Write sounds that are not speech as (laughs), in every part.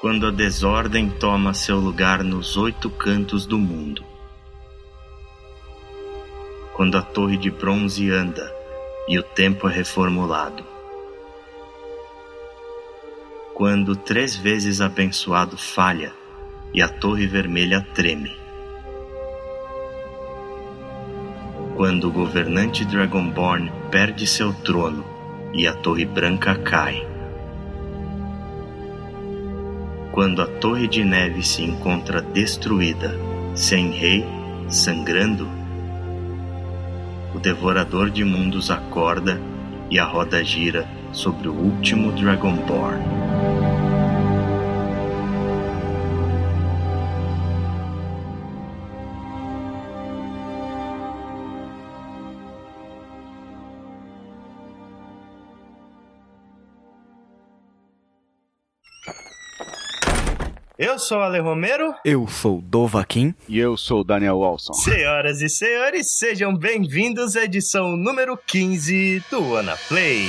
quando a desordem toma seu lugar nos oito cantos do mundo. Quando a torre de bronze anda e o tempo é reformulado. Quando três vezes abençoado falha e a torre vermelha treme. Quando o governante Dragonborn perde seu trono e a torre branca cai. Quando a torre de neve se encontra destruída, sem rei, sangrando, o devorador de mundos acorda e a roda gira sobre o último Dragonborn. Eu sou o Ale Romero. Eu sou o Dovaquim. E eu sou o Daniel Walson. Senhoras e senhores, sejam bem-vindos à edição número 15 do Ana Play.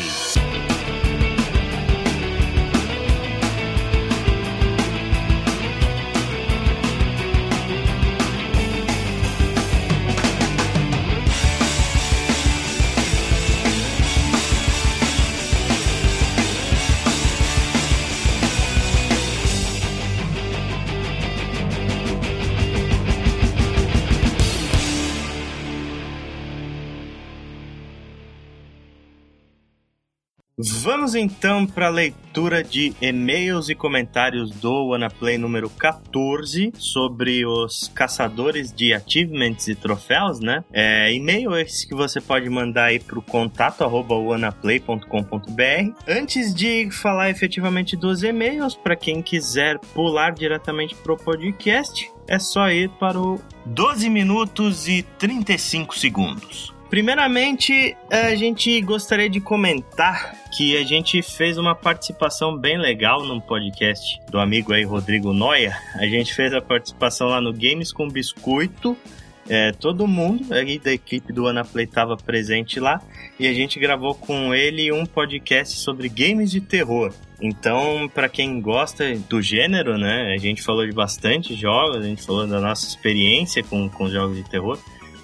Vamos então para a leitura de e-mails e comentários do WannaPlay número 14 sobre os caçadores de achievements e troféus, né? É, e-mail esse que você pode mandar aí para o contato. Antes de falar efetivamente dos e-mails, para quem quiser pular diretamente para o podcast, é só ir para o 12 minutos e 35 segundos. Primeiramente, a gente gostaria de comentar que a gente fez uma participação bem legal no podcast do amigo aí Rodrigo Noia. A gente fez a participação lá no Games com Biscoito. É, todo mundo aí da equipe do Anaplay estava presente lá e a gente gravou com ele um podcast sobre games de terror. Então, para quem gosta do gênero, né, a gente falou de bastante jogos, a gente falou da nossa experiência com, com jogos de terror.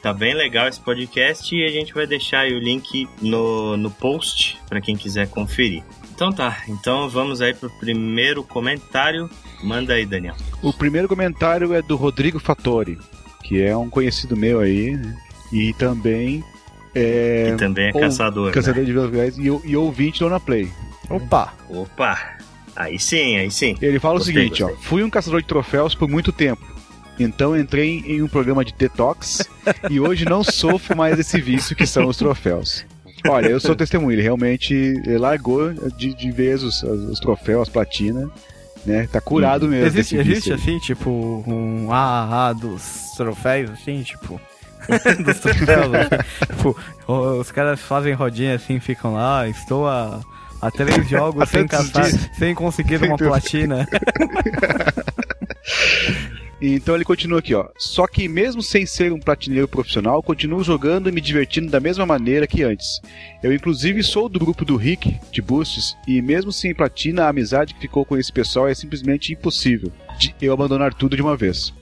Tá bem legal esse podcast e a gente vai deixar aí o link no, no post para quem quiser conferir. Então tá, então vamos aí pro primeiro comentário. Manda aí, Daniel. O primeiro comentário é do Rodrigo Fattori, que é um conhecido meu aí, né? e também é. E também é ou, caçador. Caçador né? de videogames e, e ouvinte do Na Play. Opa! Opa! Aí sim, aí sim. Ele fala gostei, o seguinte, gostei. ó. Fui um caçador de troféus por muito tempo então entrei em um programa de detox (laughs) e hoje não sofro mais desse vício que são os troféus. Olha, eu sou testemunho, ele realmente largou de, de vez os, os troféus, as platinas, né? Tá curado mesmo. Existe, existe assim, tipo, um AAA dos troféus, assim, tipo. (laughs) dos troféus, assim. tipo, os caras fazem rodinha assim, ficam lá, estou a, a três (laughs) jogos sem caçar, sem conseguir uma platina. Então ele continua aqui, ó. Só que mesmo sem ser um platineiro profissional, continuo jogando e me divertindo da mesma maneira que antes. Eu inclusive sou do grupo do Rick, de Boosts, e mesmo sem platina, a amizade que ficou com esse pessoal é simplesmente impossível de eu abandonar tudo de uma vez.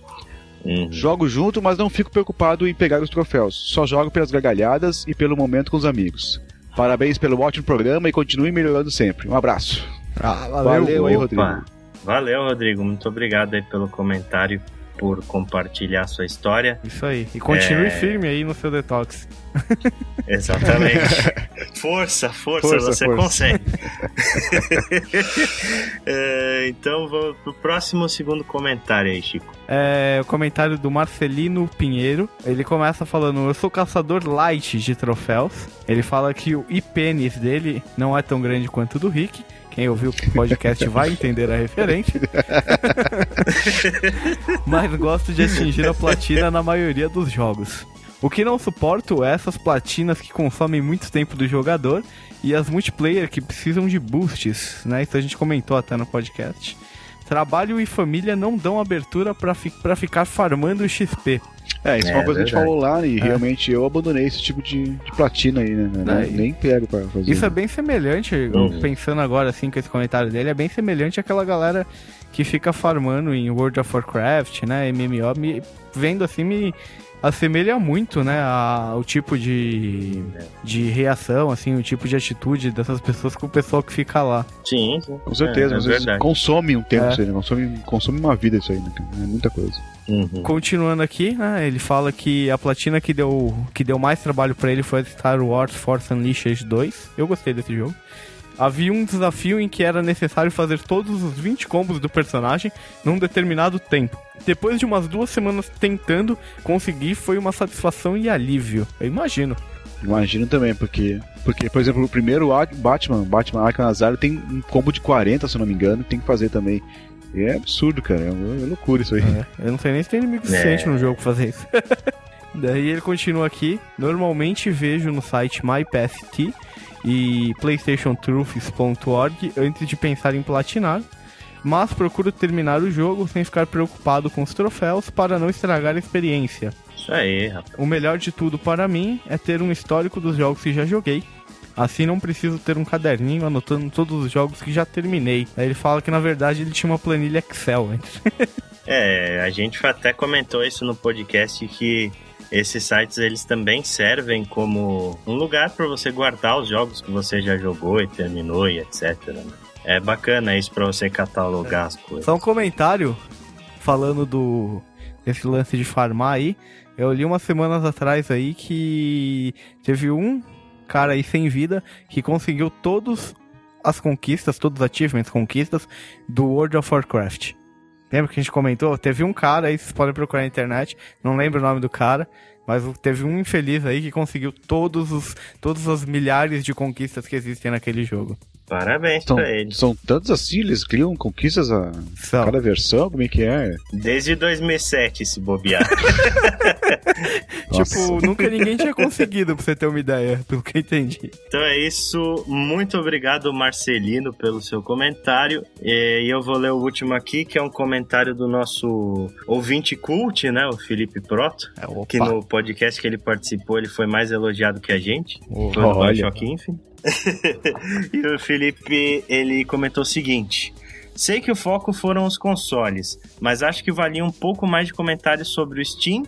Uhum. Jogo junto, mas não fico preocupado em pegar os troféus. Só jogo pelas gargalhadas e pelo momento com os amigos. Parabéns pelo ótimo programa e continue melhorando sempre. Um abraço. Ah, valeu, valeu aí, Rodrigo. Valeu, Rodrigo. Muito obrigado aí pelo comentário, por compartilhar sua história. Isso aí. E continue é... firme aí no seu detox. (laughs) Exatamente. força, força, força, você força. consegue. (laughs) é, então, vou pro próximo segundo comentário aí, Chico. É o comentário do Marcelino Pinheiro. Ele começa falando: Eu sou caçador light de troféus. Ele fala que o IPNs dele não é tão grande quanto o do Rick quem ouviu o podcast vai entender a referência. (laughs) Mas gosto de atingir a platina na maioria dos jogos. O que não suporto é essas platinas que consomem muito tempo do jogador e as multiplayer que precisam de boosts, né? Isso a gente comentou até no podcast. Trabalho e família não dão abertura para fi ficar farmando XP. É, isso é, É, uma coisa que a gente verdade. falou lá e É. realmente eu abandonei esse tipo de, de platina aí, né? Não- É, e- nem pego pra fazer. Isso é bem semelhante, Uhum. pensando agora assim com esse comentário dele, é bem semelhante àquela galera que fica farmando em World of Warcraft, né, MMO, me, vendo assim me assemelha muito, né, a- o tipo de, de reação, assim, o tipo de atitude dessas pessoas com o pessoal que fica lá. Sim, sim. Com certeza, É, é às vezes verdade. consome um tempo É. isso aí, né? Consome, consome uma vida isso aí, né? É muita coisa. Uhum. Continuando aqui, né, ele fala que a platina que deu, que deu mais trabalho pra ele foi Star Wars Force Unleashed 2. Eu gostei desse jogo. Havia um desafio em que era necessário fazer todos os 20 combos do personagem num determinado tempo. Depois de umas duas semanas tentando conseguir, foi uma satisfação e alívio. Eu imagino. Imagino também, porque, porque por exemplo, o primeiro Batman, Batman Arkham Asylum tem um combo de 40, se eu não me engano, que tem que fazer também. E é absurdo, cara. É, é loucura isso aí. É, eu não sei nem se tem inimigo suficiente no jogo pra fazer isso. (laughs) Daí ele continua aqui. Normalmente vejo no site MyPST e PlayStationTruths.org antes de pensar em platinar, mas procuro terminar o jogo sem ficar preocupado com os troféus para não estragar a experiência. Isso aí, rapaz. O melhor de tudo para mim é ter um histórico dos jogos que já joguei. Assim não preciso ter um caderninho anotando todos os jogos que já terminei. Aí ele fala que na verdade ele tinha uma planilha Excel antes. (laughs) É, a gente até comentou isso no podcast que esses sites eles também servem como um lugar para você guardar os jogos que você já jogou e terminou e etc. né? É bacana isso para você catalogar as coisas. Só um comentário falando do desse lance de farmar aí. Eu li umas semanas atrás aí que teve um cara aí sem vida que conseguiu todas as conquistas, todos os achievements, conquistas do World of Warcraft. Lembra que a gente comentou? Teve um cara aí, vocês podem procurar na internet, não lembro o nome do cara, mas teve um infeliz aí que conseguiu todos os, todas as milhares de conquistas que existem naquele jogo. Parabéns São, pra ele. são tantos assim, eles criam conquistas a São. cada versão, como é que é? Desde 2007, se bobear. Tipo, nunca ninguém tinha conseguido, pra você ter uma ideia, pelo que eu entendi. Então é isso. Muito obrigado, Marcelino, pelo seu comentário. E eu vou ler o último aqui, que é um comentário do nosso ouvinte cult, né? O Felipe Proto. É. Que no podcast que ele participou, ele foi mais elogiado que a gente. No Olha. Bioshock Infinite. (laughs) e o Felipe, ele comentou o seguinte... Sei que o foco foram os consoles, mas acho que valia um pouco mais de comentários sobre o Steam,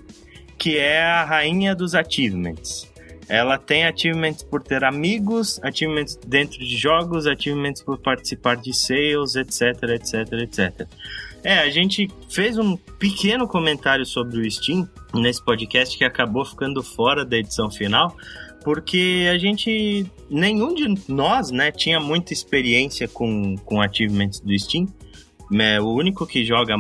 que é a rainha dos achievements. Ela tem achievements por ter amigos, achievements dentro de jogos, achievements por participar de sales, etc, etc, etc. É, a gente fez um pequeno comentário sobre o Steam nesse podcast que acabou ficando fora da edição final, porque a gente, nenhum de nós, né, tinha muita experiência com, com achievements do Steam. É, o único que joga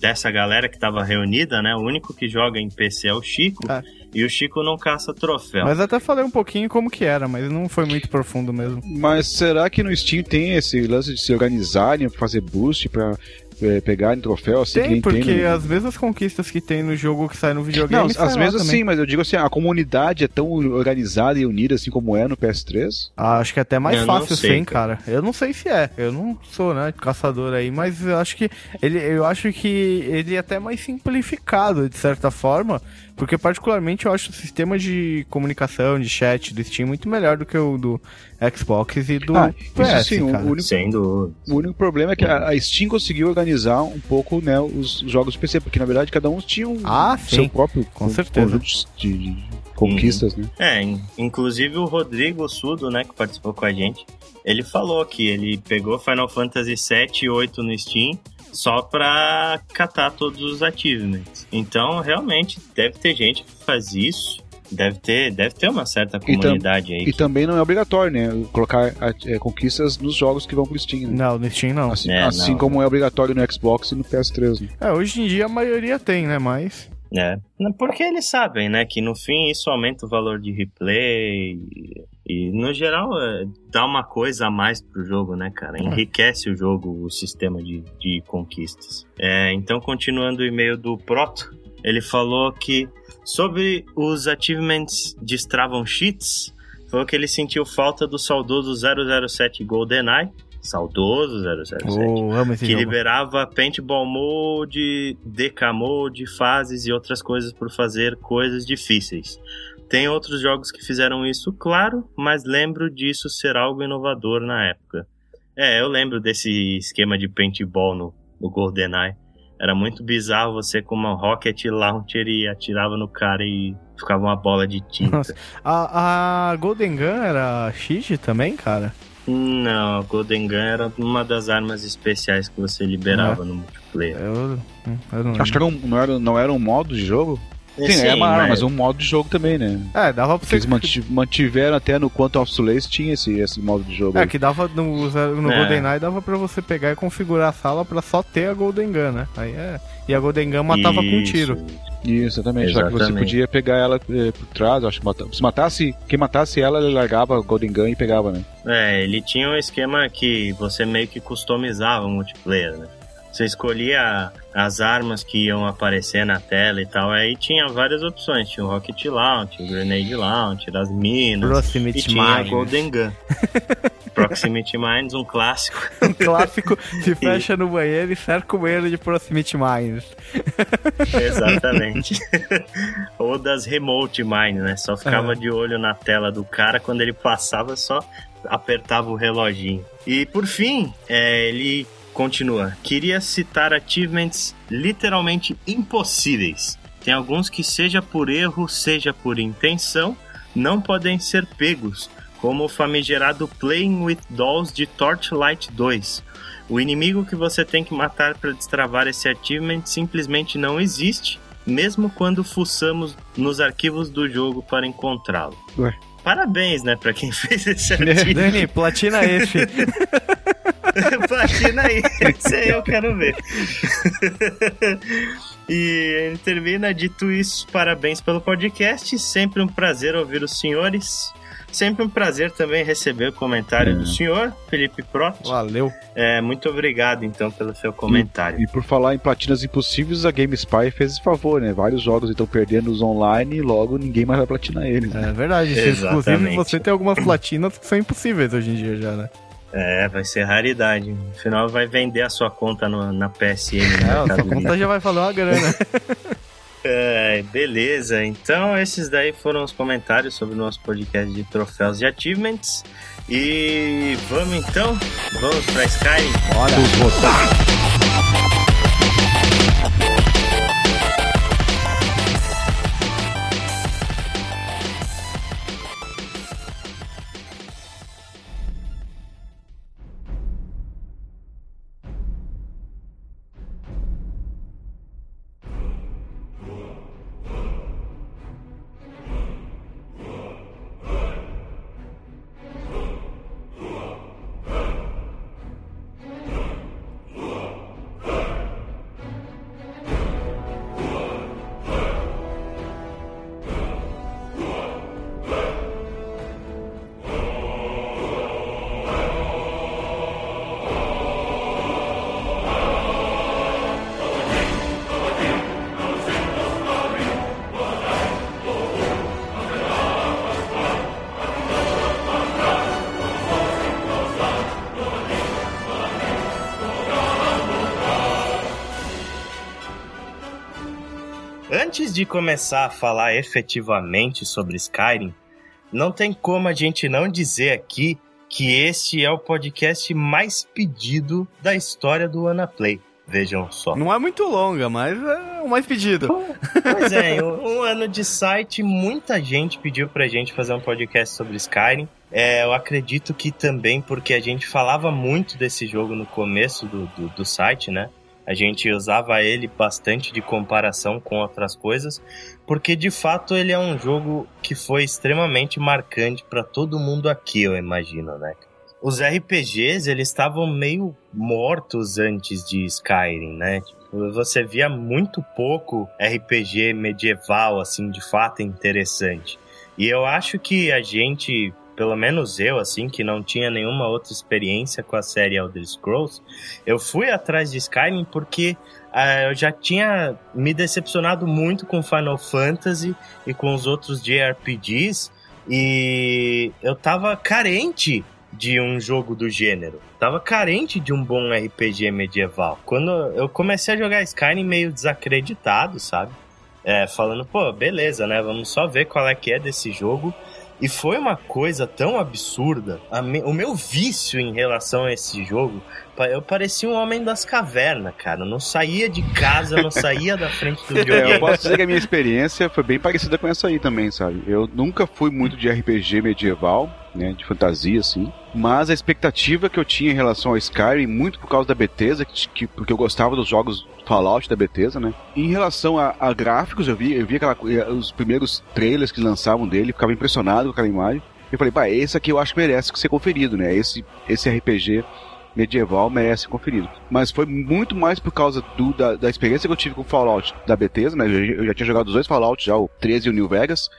dessa galera que estava reunida, né, o único que joga em PC é o Chico, É. e o Chico não caça troféu. Mas até falei um pouquinho como que era, mas não foi muito profundo mesmo. Mas será que no Steam tem esse lance de se organizarem, fazer boost pra é, pegarem troféu assim Tem, porque tem no... as mesmas conquistas que tem no jogo que sai no videogame. Não, vezes também. sim, mas eu digo assim, a comunidade é tão organizada e unida assim como é no PS3. Ah, acho que é até mais Eu fácil sei, sem, cara. Eu não sei se é. Eu não sou, né, caçador aí, mas eu acho que ele, eu acho que ele é até mais simplificado de certa forma, porque particularmente eu acho o sistema de comunicação, de chat do Steam muito melhor do que o do Xbox e do Ah, PS, isso sim, o cara. único, Sem dúvida. o único problema é que a, Steam conseguiu organizar um pouco né, os jogos do PC, porque na verdade cada um tinha um Ah, seu sim. próprio Com certeza. conjunto de, de conquistas, né? É, in- inclusive o Rodrigo Sudo, né, que participou com a gente, ele falou que ele pegou Final Fantasy 7 e 8 no Steam só pra catar todos os achievements. Então, realmente, deve ter gente que faz isso. Deve ter, deve ter uma certa comunidade aí. E também não é obrigatório, né? Colocar é, conquistas nos jogos que vão pro Steam. Né? Não, no Steam não. Assim, É, assim não. como é obrigatório no Xbox e no PS3. Né? É, hoje em dia a maioria tem, né, mas... É, porque eles sabem, né, que no fim isso aumenta o valor de replay e, no geral é, dá uma coisa a mais pro jogo, né, cara? Enriquece o jogo, o sistema de, de conquistas. É, então, continuando o e-mail do Proto, ele falou que sobre os achievements destravam cheats, falou que ele sentiu falta do saudoso 007 GoldenEye, Saudoso 007. Oh, que jogo. liberava Paintball Mode, DK Mode, fases e outras coisas por fazer coisas difíceis. Tem outros jogos que fizeram isso, claro, mas lembro disso ser algo inovador na época. É, eu lembro desse esquema de paintball no, no GoldenEye. Era muito bizarro você com uma rocket launcher e atirava no cara e ficava uma bola de tinta. Nossa. A, a Golden Gun era X também, cara? Não, a Golden Gun era uma das armas especiais que você liberava no multiplayer. Eu, eu não Acho que era um, não, era, não era um modo de jogo? Sim, é uma arma, mas um modo de jogo também, né? É, dava pra você. eles manti- mantiveram até no Quantum of Solace tinha esse, esse modo de jogo. É, aí. que dava no, no É. GoldenEye dava pra você pegar e configurar a sala pra só ter a Golden Gun, né? Aí é. E a Golden Gun matava com um Isso. tiro. Isso, exatamente. Só que você Exatamente. podia pegar ela eh, por trás, acho que mata- se matasse, quem matasse ela, ele largava a Golden Gun e pegava, né? É, ele tinha um esquema que você meio que customizava o multiplayer, né? Você escolhia as armas que iam aparecer na tela e tal, aí tinha várias opções. Tinha o Rocket Launcher, o Grenade Launcher, as minas, e Proximity tinha a Mine. Golden Gun. (laughs) Proximity Mines, um clássico. (laughs) Um clássico se fecha no banheiro e cerca o banheiro de Proximity Mines. (laughs) Exatamente. Ou das Remote Mine, né? Só ficava É. de olho na tela do cara, quando ele passava, só apertava o reloginho. E por fim, é, ele continua. Queria citar achievements literalmente impossíveis. Tem alguns que, seja por erro, seja por intenção, não podem ser pegos, como o famigerado Playing with Dolls de Torchlight 2. O inimigo que você tem que matar para destravar esse achievement simplesmente não existe, mesmo quando fuçamos nos arquivos do jogo para encontrá-lo. Ué. Parabéns, né, para quem (laughs) fez esse achievement. Dani, platina (laughs) esse. Platina esse aí eu quero ver. (laughs) e ele termina dito isso, parabéns pelo podcast, sempre um prazer ouvir os senhores. Sempre um prazer também receber o comentário É. do senhor, Felipe Proto. Valeu. É, muito obrigado, então, pelo seu comentário. E por falar em platinas impossíveis, a GameSpy fez esse favor, né? Vários jogos estão perdendo os online e logo ninguém mais vai platinar eles. né? É verdade. Inclusive, você tem algumas platinas que são impossíveis hoje em dia já, né? É, vai ser raridade. No final vai vender a sua conta no- na PSN. É, No a sua conta já vai falar uma grana. (laughs) É, beleza. Então, esses daí foram os comentários sobre o nosso podcast de troféus e achievements. E vamos então? Vamos pra Skyrim? Olha. Vamos votar. Antes de começar a falar efetivamente sobre Skyrim, não tem como a gente não dizer aqui que este é o podcast mais pedido da história do Anaplay. Vejam só. Não é muito longa, mas é o mais pedido. Pois é, em um, um ano de site, muita gente pediu pra gente fazer um podcast sobre Skyrim. É, eu acredito que também porque a gente falava muito desse jogo no começo do, do, do site, né? A gente usava ele bastante de comparação com outras coisas, porque de fato ele é um jogo que foi extremamente marcante pra todo mundo aqui, eu imagino, né? Os RPGs, eles estavam meio mortos antes de Skyrim, né? Tipo, Você via muito pouco RPG medieval, assim, de fato interessante. E eu acho que a gente, pelo menos eu, assim, que não tinha nenhuma outra experiência com a série Elder Scrolls, eu fui atrás de Skyrim porque ah, eu já tinha me decepcionado muito com Final Fantasy e com os outros JRPGs e eu tava carente de um jogo do gênero. Tava carente de um bom RPG medieval. Quando eu comecei a jogar Skyrim meio desacreditado, sabe? É, falando, pô, beleza, né? Vamos só ver qual é que é desse jogo. E foi uma coisa tão absurda. Me... o meu vício em relação a esse jogo eu parecia um homem das cavernas, cara. Eu não saía de casa, não saía da frente do jogo. (laughs) É, eu posso dizer que a minha experiência foi bem parecida com essa aí também, sabe? Eu nunca fui muito de RPG medieval, né, de fantasia, assim. Mas a expectativa que eu tinha em relação ao Skyrim, muito por causa da Bethesda, que, que, porque eu gostava dos jogos Fallout da Bethesda, né? Em relação a, a gráficos, eu vi, eu vi aquela, os primeiros trailers que lançavam dele, ficava impressionado com aquela imagem. Eu falei, pá, esse aqui eu acho que merece ser conferido, né? Esse, esse RPG medieval merece ser conferido. Mas foi muito mais por causa do, da, da experiência que eu tive com o Fallout da Bethesda, né? Eu, eu, já tinha jogado os dois Fallout, já o 13 e o New Vegas.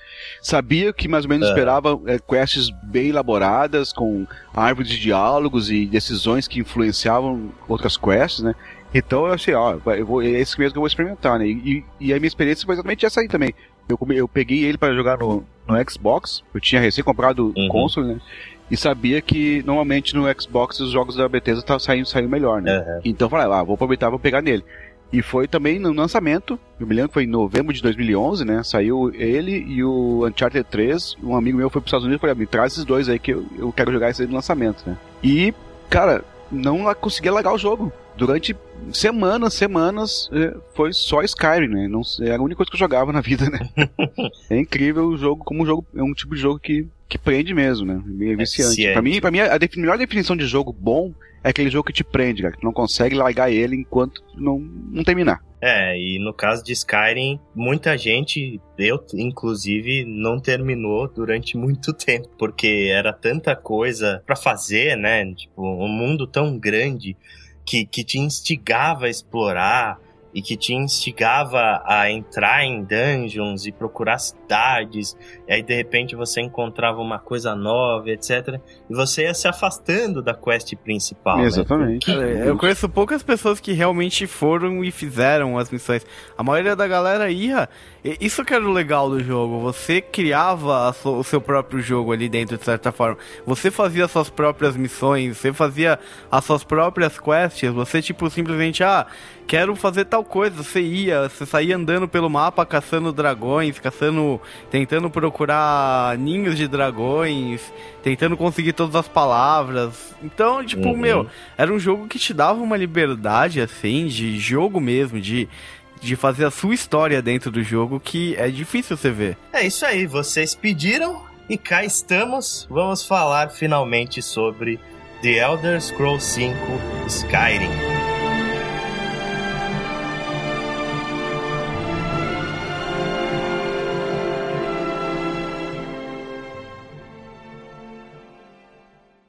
Sabia que mais ou menos é. esperava é, quests bem elaboradas, com árvores de diálogos e decisões que influenciavam outras quests, né? Então eu achei, ó, eu vou, é esse mesmo que eu vou experimentar, né? E, e a minha experiência foi exatamente essa aí também. Eu, eu peguei ele para jogar no, no Xbox, eu tinha recém comprado o uhum. console, né? e sabia que normalmente no Xbox os jogos da Bethesda tá saindo, saindo melhor, né? Uhum. Então eu falei, ah, vou aproveitar, vou pegar nele. E foi também no lançamento, eu me lembro que foi em novembro de 2011, né? Saiu ele e o Uncharted 3. Um amigo meu foi para os Estados Unidos e falou: me traz esses dois aí que eu, eu quero jogar esse aí no lançamento, né? E, cara, não conseguia largar o jogo. Durante semanas, semanas, é, foi só Skyrim, né? Não, era a única coisa que eu jogava na vida, né? (laughs) é incrível o jogo, como um jogo, é um tipo de jogo que que prende mesmo, né? É viciante. É pra mim, pra mim a melhor definição de jogo bom é aquele jogo que te prende, cara, que não consegue largar ele enquanto não, não terminar. É, e no caso de Skyrim, muita gente, eu inclusive, não terminou durante muito (laughs) tempo, porque era tanta coisa para fazer, né? Tipo, um mundo tão grande que, que te instigava a explorar e que te instigava a entrar em dungeons e procurar cidades, e aí de repente você encontrava uma coisa nova, etc. E você ia se afastando da quest principal. Né? Exatamente. Né? eu conheço poucas pessoas que realmente foram e fizeram as missões. A maioria da galera ia. Isso que era o legal do jogo. Você criava o seu próprio jogo ali dentro, de certa forma. Você fazia suas próprias missões, você fazia as suas próprias quests. Você, tipo, simplesmente, ah, quero fazer tal coisa. Você ia, você saía andando pelo mapa caçando dragões, caçando. tentando procurar ninhos de dragões, tentando conseguir todas as palavras. Então, tipo, uhum. meu, era um jogo que te dava uma liberdade, assim, de jogo mesmo, de de fazer a sua história dentro do jogo que é difícil você ver. É isso aí, vocês pediram e cá estamos. Vamos falar finalmente sobre The Elder Scrolls 5 Skyrim.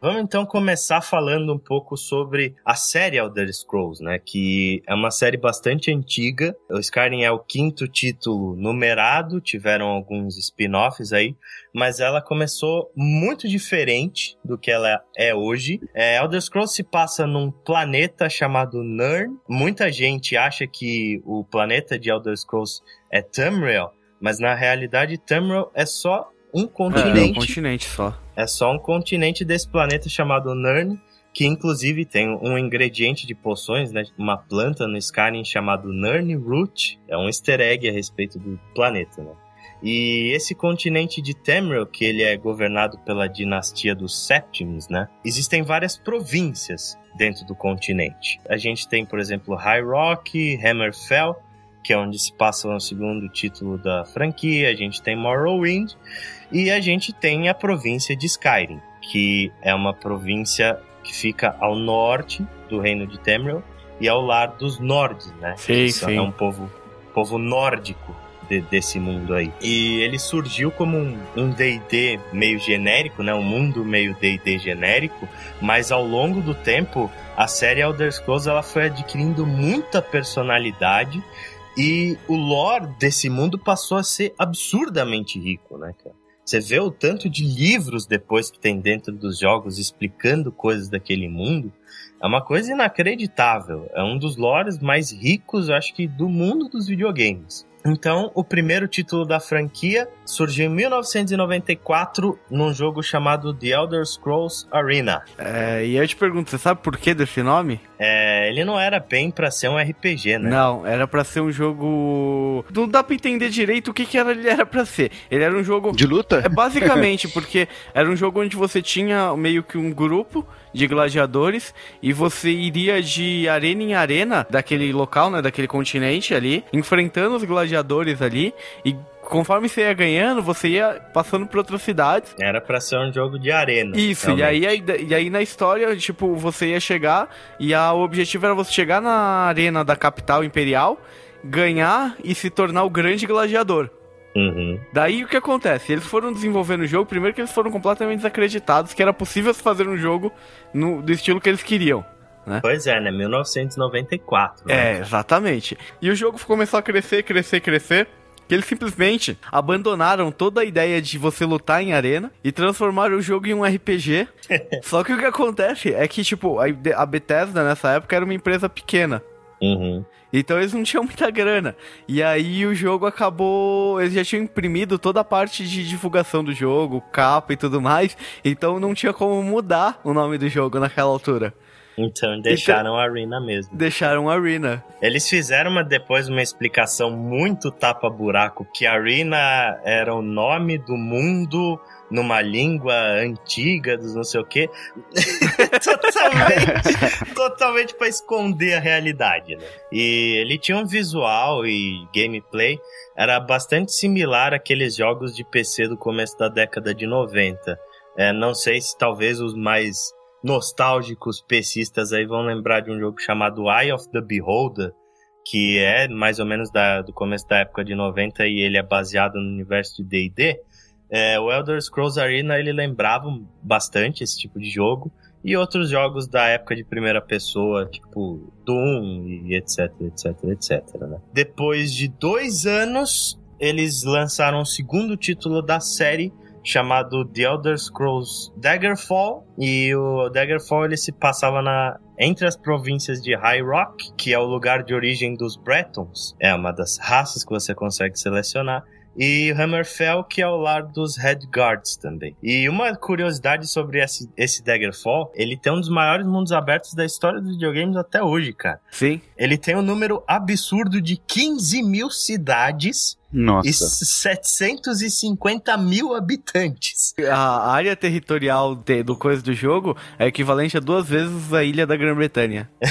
Vamos então começar falando um pouco sobre a série Elder Scrolls, né? Que é uma série bastante antiga. O Skyrim é o quinto título numerado, tiveram alguns spin-offs aí, mas ela começou muito diferente do que ela é hoje. É, Elder Scrolls se passa num planeta chamado Nirn. Muita gente acha que o planeta de Elder Scrolls é Tamriel, mas na realidade Tamriel é só um continente. É, um continente só. É só um continente desse planeta chamado Nern, que inclusive tem um ingrediente de poções, né? Uma planta no Skyrim chamado Nern Root. É um easter egg a respeito do planeta, né? E esse continente de Tamriel, que ele é governado pela dinastia dos Séptimos, né? Existem várias províncias dentro do continente. A gente tem, por exemplo, High Rock, Hammerfell, que é onde se passa o segundo título da franquia. A gente tem Morrowind e a gente tem a província de Skyrim, que é uma província que fica ao norte do reino de Tamriel e ao lar dos Nordes, né? Sim, sim. É um povo, povo nórdico de, desse mundo aí. E ele surgiu como um D&D um meio genérico, né? Um mundo meio D&D genérico, mas ao longo do tempo a série Elder Scrolls ela foi adquirindo muita personalidade e o lore desse mundo passou a ser absurdamente rico, né, cara? Você vê o tanto de livros depois que tem dentro dos jogos explicando coisas daquele mundo. É uma coisa inacreditável. É um dos lores mais ricos, eu acho que, do mundo dos videogames. Então, o primeiro título da franquia surgiu em 1994 num jogo chamado The Elder Scrolls Arena. É, e eu te pergunto, você sabe por que desse nome? É, ele não era bem para ser um RPG, né? Não, era para ser um jogo. Não dá pra entender direito o que, que era, ele era para ser. Ele era um jogo. De luta? É basicamente, (laughs) porque era um jogo onde você tinha meio que um grupo de gladiadores e você iria de arena em arena daquele local, né, daquele continente ali, enfrentando os gladiadores ali e conforme você ia ganhando, você ia passando por outras cidades. Era pra ser um jogo de arena. Isso, e aí, e aí na história, tipo, você ia chegar e a, o objetivo era você chegar na arena da capital imperial, ganhar e se tornar o grande gladiador. Uhum. Daí o que acontece? Eles foram desenvolvendo o jogo, primeiro que eles foram completamente desacreditados que era possível fazer um jogo no, do estilo que eles queriam. Né? Pois é, né? 1994. Né? É, exatamente. E o jogo começou a crescer, crescer, crescer que eles simplesmente abandonaram toda a ideia de você lutar em arena e transformaram o jogo em um RPG. (laughs) Só que o que acontece é que, tipo, a Bethesda nessa época era uma empresa pequena. Uhum. Então eles não tinham muita grana. E aí o jogo acabou. Eles já tinham imprimido toda a parte de divulgação do jogo, capa e tudo mais. Então não tinha como mudar o nome do jogo naquela altura. Então deixaram então, a Arena mesmo. Deixaram a Arena. Eles fizeram uma, depois uma explicação muito tapa-buraco que a Arena era o nome do mundo numa língua antiga, dos não sei o quê. (laughs) totalmente, (laughs) totalmente para esconder a realidade, né? E ele tinha um visual e gameplay era bastante similar àqueles jogos de PC do começo da década de 90. É, não sei se talvez os mais nostálgicos pesistas aí vão lembrar de um jogo chamado Eye of the Beholder, que é mais ou menos da, do começo da época de 90 e ele é baseado no universo de D&D. É, o Elder Scrolls Arena ele lembrava bastante esse tipo de jogo e outros jogos da época de primeira pessoa, tipo Doom e etc, etc, etc. Né? Depois de dois anos, eles lançaram o segundo título da série, chamado The Elder Scrolls Daggerfall e o Daggerfall ele se passava na entre as províncias de High Rock, que é o lugar de origem dos Bretons, é uma das raças que você consegue selecionar, e Hammerfell, que é o lar dos Headguards também. E uma curiosidade sobre esse, esse Daggerfall, ele tem um dos maiores mundos abertos da história dos videogames até hoje, cara. Sim. Ele tem um número absurdo de 15 mil cidades nossa. E 750 mil habitantes. A área territorial de, do coisa do jogo é equivalente a duas vezes a ilha da Grã-Bretanha. (laughs)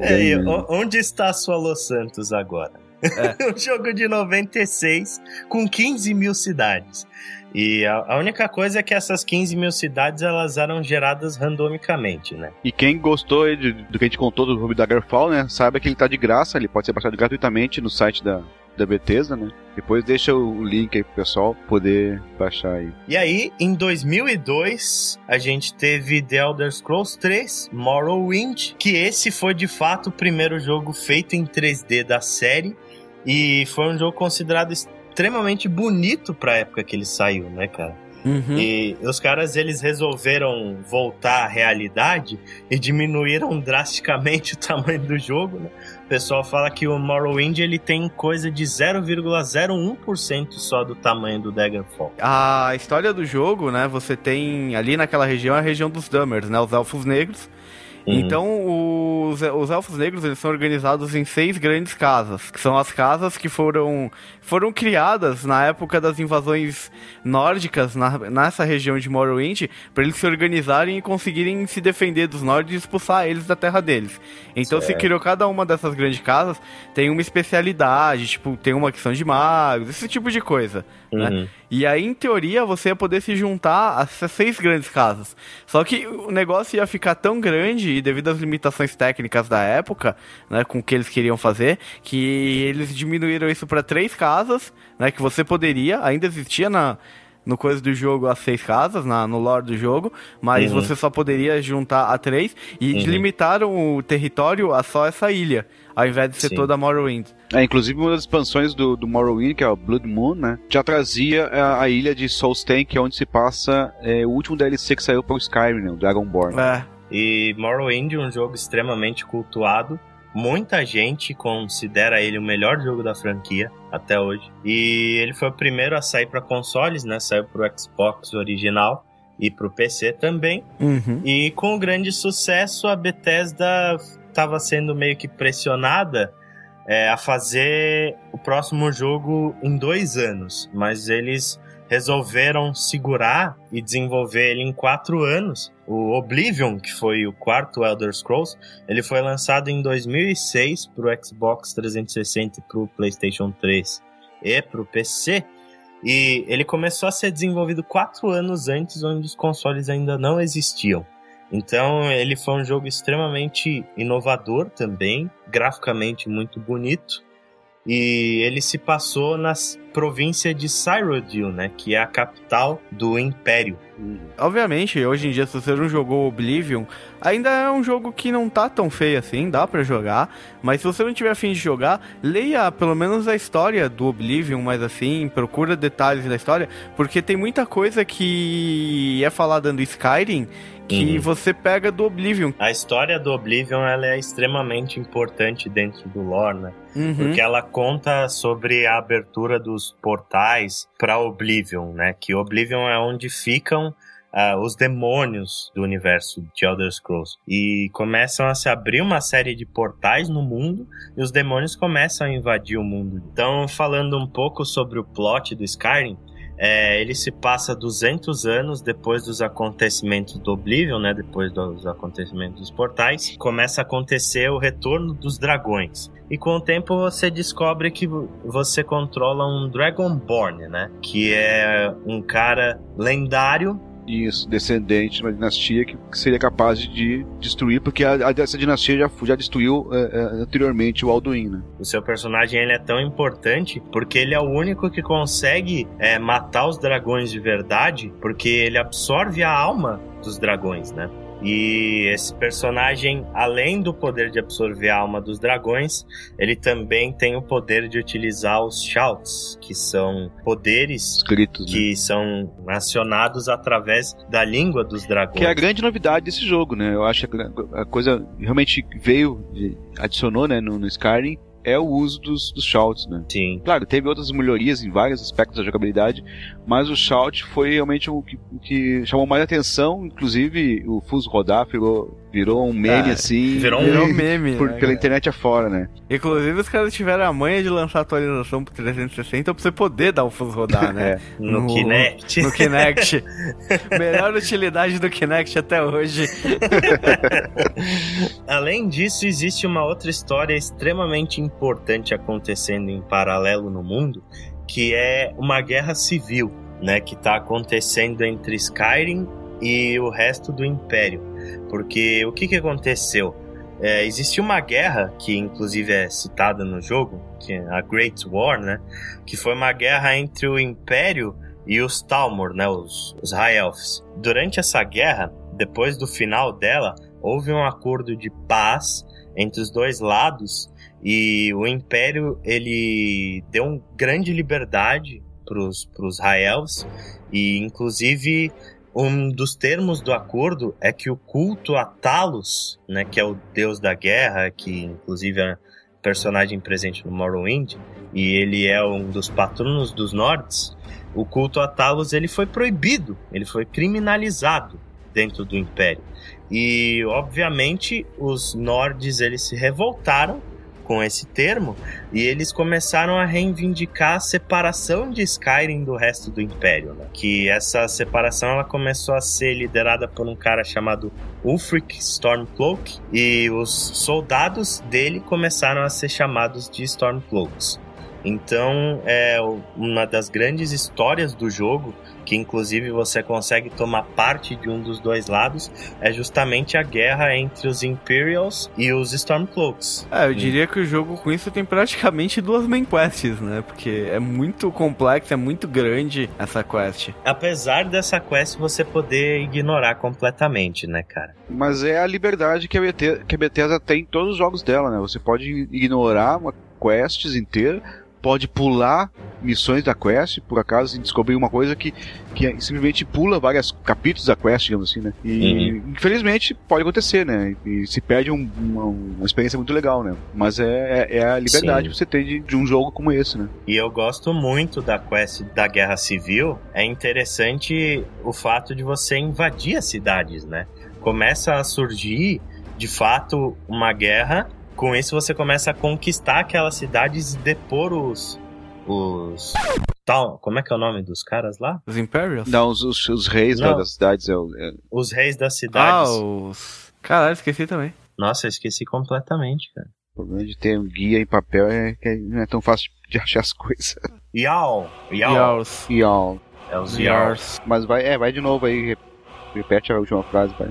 é, onde está a sua Los Santos agora? É. (laughs) um jogo de 96 com 15 mil cidades. E a, a, única coisa é que essas 15 mil cidades elas eram geradas randomicamente, né? E quem gostou de, do que a gente contou do Ruby Daggerfall, né? Saiba que ele tá de graça, ele pode ser baixado gratuitamente no site da, da Bethesda, né? Depois deixa o link aí pro pessoal poder baixar aí. E aí, em 2002, a gente teve The Elder Scrolls 3, Morrowind, que esse foi de fato o primeiro jogo feito em 3D da série e foi um jogo considerado extremamente bonito pra época que ele saiu, né, cara? Uhum. E os caras eles resolveram voltar à realidade e diminuíram drasticamente (laughs) o tamanho do jogo, né? O pessoal fala que o Morrowind ele tem coisa de 0,01% só do tamanho do Daggerfall. A história do jogo, né? Você tem ali naquela região a região dos Dummers, né? Os elfos negros Uhum. Então, os, os elfos negros eles são organizados em seis grandes casas, que são as casas que foram, foram criadas na época das invasões nórdicas na, nessa região de Morrowind, para eles se organizarem e conseguirem se defender dos nórdicos e expulsar eles da terra deles. Então, certo. se criou cada uma dessas grandes casas, tem uma especialidade, tipo, tem uma que são de magos, esse tipo de coisa. Né? Uhum. Né? E aí, em teoria, você ia poder se juntar a essas seis grandes casas. Só que o negócio ia ficar tão grande, e devido às limitações técnicas da época, né, com o que eles queriam fazer, que eles diminuíram isso para três casas, né, que você poderia, ainda existia na, no coisa do jogo as seis casas, na, no lore do jogo, mas uhum. você só poderia juntar a três e uhum. limitaram o território a só essa ilha, ao invés de ser Sim. toda Morrowind. É, inclusive uma das expansões do, do Morrowind, que é o Blood Moon, né, já trazia a, a ilha de Solstheim, que é onde se passa é, o último DLC que saiu para o Skyrim, né, o Dragonborn. É. E Morrowind, um jogo extremamente cultuado, muita gente considera ele o melhor jogo da franquia até hoje. E ele foi o primeiro a sair para consoles, né? Saiu para o Xbox original e para o PC também. Uhum. E com o grande sucesso, a Bethesda estava sendo meio que pressionada é, a fazer o próximo jogo em dois anos, mas eles resolveram segurar e desenvolver ele em quatro anos. O Oblivion, que foi o quarto Elder Scrolls, ele foi lançado em 2006 para o Xbox 360 e para o PlayStation 3 e para o PC. E ele começou a ser desenvolvido quatro anos antes, onde os consoles ainda não existiam. Então ele foi um jogo extremamente inovador também, graficamente muito bonito. E ele se passou na província de Cyrodiil, né, que é a capital do Império. Obviamente, hoje em dia, se você não jogou Oblivion, ainda é um jogo que não tá tão feio assim, dá para jogar. Mas se você não tiver afim de jogar, leia pelo menos a história do Oblivion, mas assim, procura detalhes da história, porque tem muita coisa que é falada no Skyrim que uhum. você pega do Oblivion. A história do Oblivion ela é extremamente importante dentro do lore, né? Uhum. Porque ela conta sobre a abertura dos portais para Oblivion, né? Que Oblivion é onde ficam Uh, os demônios do universo de Elder Scrolls. E começam a se abrir uma série de portais no mundo e os demônios começam a invadir o mundo. Então, falando um pouco sobre o plot do Skyrim, é, ele se passa 200 anos depois dos acontecimentos do Oblivion, né? Depois dos acontecimentos dos portais. Começa a acontecer o retorno dos dragões. E com o tempo você descobre que você controla um Dragonborn, né? Que é um cara lendário isso, descendente de uma dinastia que, que, seria capaz de destruir, porque a, a, essa dinastia já, já destruiu é, é, anteriormente o Alduin, né? O seu personagem ele é tão importante porque ele é o único que consegue é, matar os dragões de verdade, porque ele absorve a alma dos dragões, né? E esse personagem, além do poder de absorver a alma dos dragões, ele também tem o poder de utilizar os shouts, que são poderes Escritos, que né? são acionados através da língua dos dragões. Que é a grande novidade desse jogo, né? Eu acho que a coisa realmente veio, adicionou né, no, no Skyrim é o uso dos, dos shouts, né? Sim. Claro, teve outras melhorias em vários aspectos da jogabilidade, mas o shout foi realmente o que, o que chamou mais atenção, inclusive o Fuso rodar virou, virou um meme ah, assim. Virou um virou meme. Por, né, pela internet afora, né? Inclusive os caras tiveram a manha de lançar atualização pro 360 pra você poder dar o Fuso rodar, né? (laughs) é. no, no, Kinect. No Kinect. (laughs) Melhor utilidade do Kinect até hoje. Além disso, existe uma outra história extremamente importante acontecendo em paralelo no mundo, que é uma guerra civil, né, que está acontecendo entre Skyrim e o resto do Império. Porque o que, que aconteceu? É, existiu uma guerra que inclusive é citada no jogo, que é a Great War, né? Que foi uma guerra entre o Império e os Talmor, né? Os, os High Elves. Durante essa guerra, depois do final dela, houve um acordo de paz entre os dois lados e o Império ele deu uma grande liberdade para os Raels e inclusive um dos termos do acordo é que o culto a Talos, né, que é o deus da guerra, que inclusive é personagem presente no Morrowind e ele é um dos patronos dos Nords, o culto a Talos ele foi proibido, ele foi criminalizado dentro do Império. E obviamente os Nords eles se revoltaram com esse termo e eles começaram a reivindicar a separação de Skyrim do resto do Império, né? que essa separação ela começou a ser liderada por um cara chamado Ulfric Stormcloak e os soldados dele começaram a ser chamados de Stormcloaks. Então, é uma das grandes histórias do jogo que inclusive você consegue tomar parte de um dos dois lados, é justamente a guerra entre os Imperials e os Stormcloaks. É, eu diria que o jogo com isso tem praticamente duas main quests, né? Porque é muito complexo, é muito grande essa quest. Apesar dessa quest você poder ignorar completamente, né, cara? Mas é a liberdade que a Bethesda, que a Bethesda tem em todos os jogos dela, né? Você pode ignorar uma quests inteira pode pular missões da quest, por acaso, e descobrir uma coisa que, que simplesmente pula vários capítulos da quest, digamos assim, né? E infelizmente pode acontecer, né? E se perde um- uma, uma experiência muito legal, né? Mas é, é, é a liberdade Sim. que você tem de, de um jogo como esse, né? E eu gosto muito da quest da Guerra Civil. É interessante o fato de você invadir as cidades, né? Começa a surgir, de fato, uma guerra. Com isso você começa a conquistar aquelas cidades e depor os. os. Tal, como é que é o nome dos caras lá? Os Imperials? Não, os, os, os reis Não. das cidades é, o- é- Os reis das Ah, cidades. os. Caralho, esqueci também. Nossa, eu esqueci completamente, cara. o problema de ter um guia em papel é que não é tão fácil de achar as coisas. Yao! Yao! E ó, É os Yao. Yars. mas vai, é, vai de novo aí, re- repete a última frase, vai.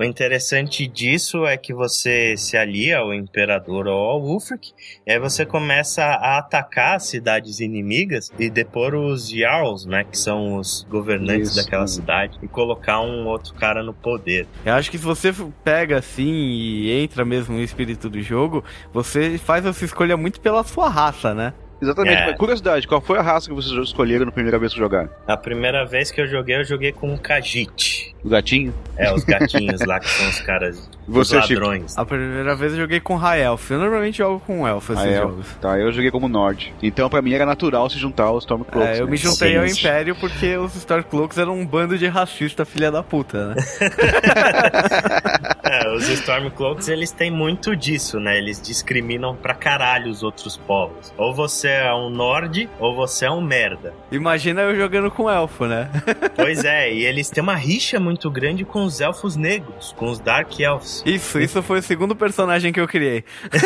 O interessante disso é que você se alia ao Imperador ou ao Ulfric, e aí você começa a atacar as cidades inimigas e depor os Jarls, né, que são os governantes Isso. daquela cidade, e colocar um outro cara no poder. Eu acho que se você pega assim e entra mesmo no espírito do jogo, você faz a sua escolha muito pela sua raça, né? Exatamente. É. Curiosidade, qual foi a raça que vocês escolheram na primeira vez que jogaram? A primeira vez que eu joguei, eu joguei com o Khajiit. O gatinho? É, os gatinhos lá que são os caras, você, os Chico? A primeira vez eu joguei com High Elf. Eu normalmente jogo com Elf esses é. jogos. Tá, eu joguei como Nord. Então pra mim era natural se juntar aos Stormcloaks. É, eu né? me juntei Sim, ao. Império porque os Stormcloaks eram um bando de racista filha da puta, né? (laughs) É, os Stormcloaks, eles têm muito disso, né? Eles discriminam pra caralho os outros povos. Ou você é um Nord, ou você é um merda. Imagina eu jogando com Elfo, né? Pois é, e eles têm uma rixa muito grande com os elfos negros, com os Dark Elves. Isso, isso foi o segundo personagem que eu criei. (laughs)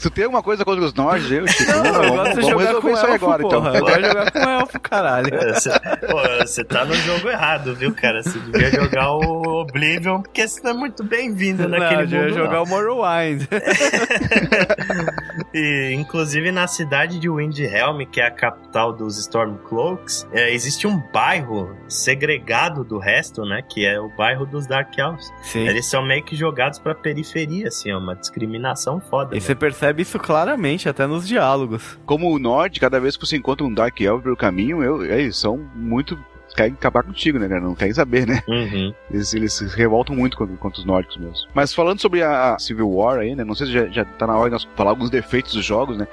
Tu tem alguma coisa contra os Nords, eu, Chico? Não, eu gosto de jogar com isso Elfo, agora, porra. então. Eu gosto de jogar com Elfo, caralho. Você, você tá no jogo errado, viu, cara? Você devia jogar o Oblivion, porque você é muito bem-vindo naquele Não, mundo. jogar não. o Morrowind. (laughs) E, inclusive, na cidade de Windhelm, que é a capital dos Stormcloaks, é, existe um bairro segregado do resto, né? Que é o bairro dos Dark Elves. Sim. Eles são meio que jogados pra periferia, assim, é uma discriminação foda. E né? você percebe isso claramente, até nos diálogos. Como o Nord, cada vez que você encontra um Dark Elf pelo caminho, eu, eles são muito. querem acabar contigo, né, cara? Não querem saber, né? Uhum. Eles, eles se revoltam muito contra, contra os nórdicos mesmo. Mas falando sobre a Civil War aí, né? Não sei se já, já tá na hora de nós falar alguns defeitos dos jogos, né?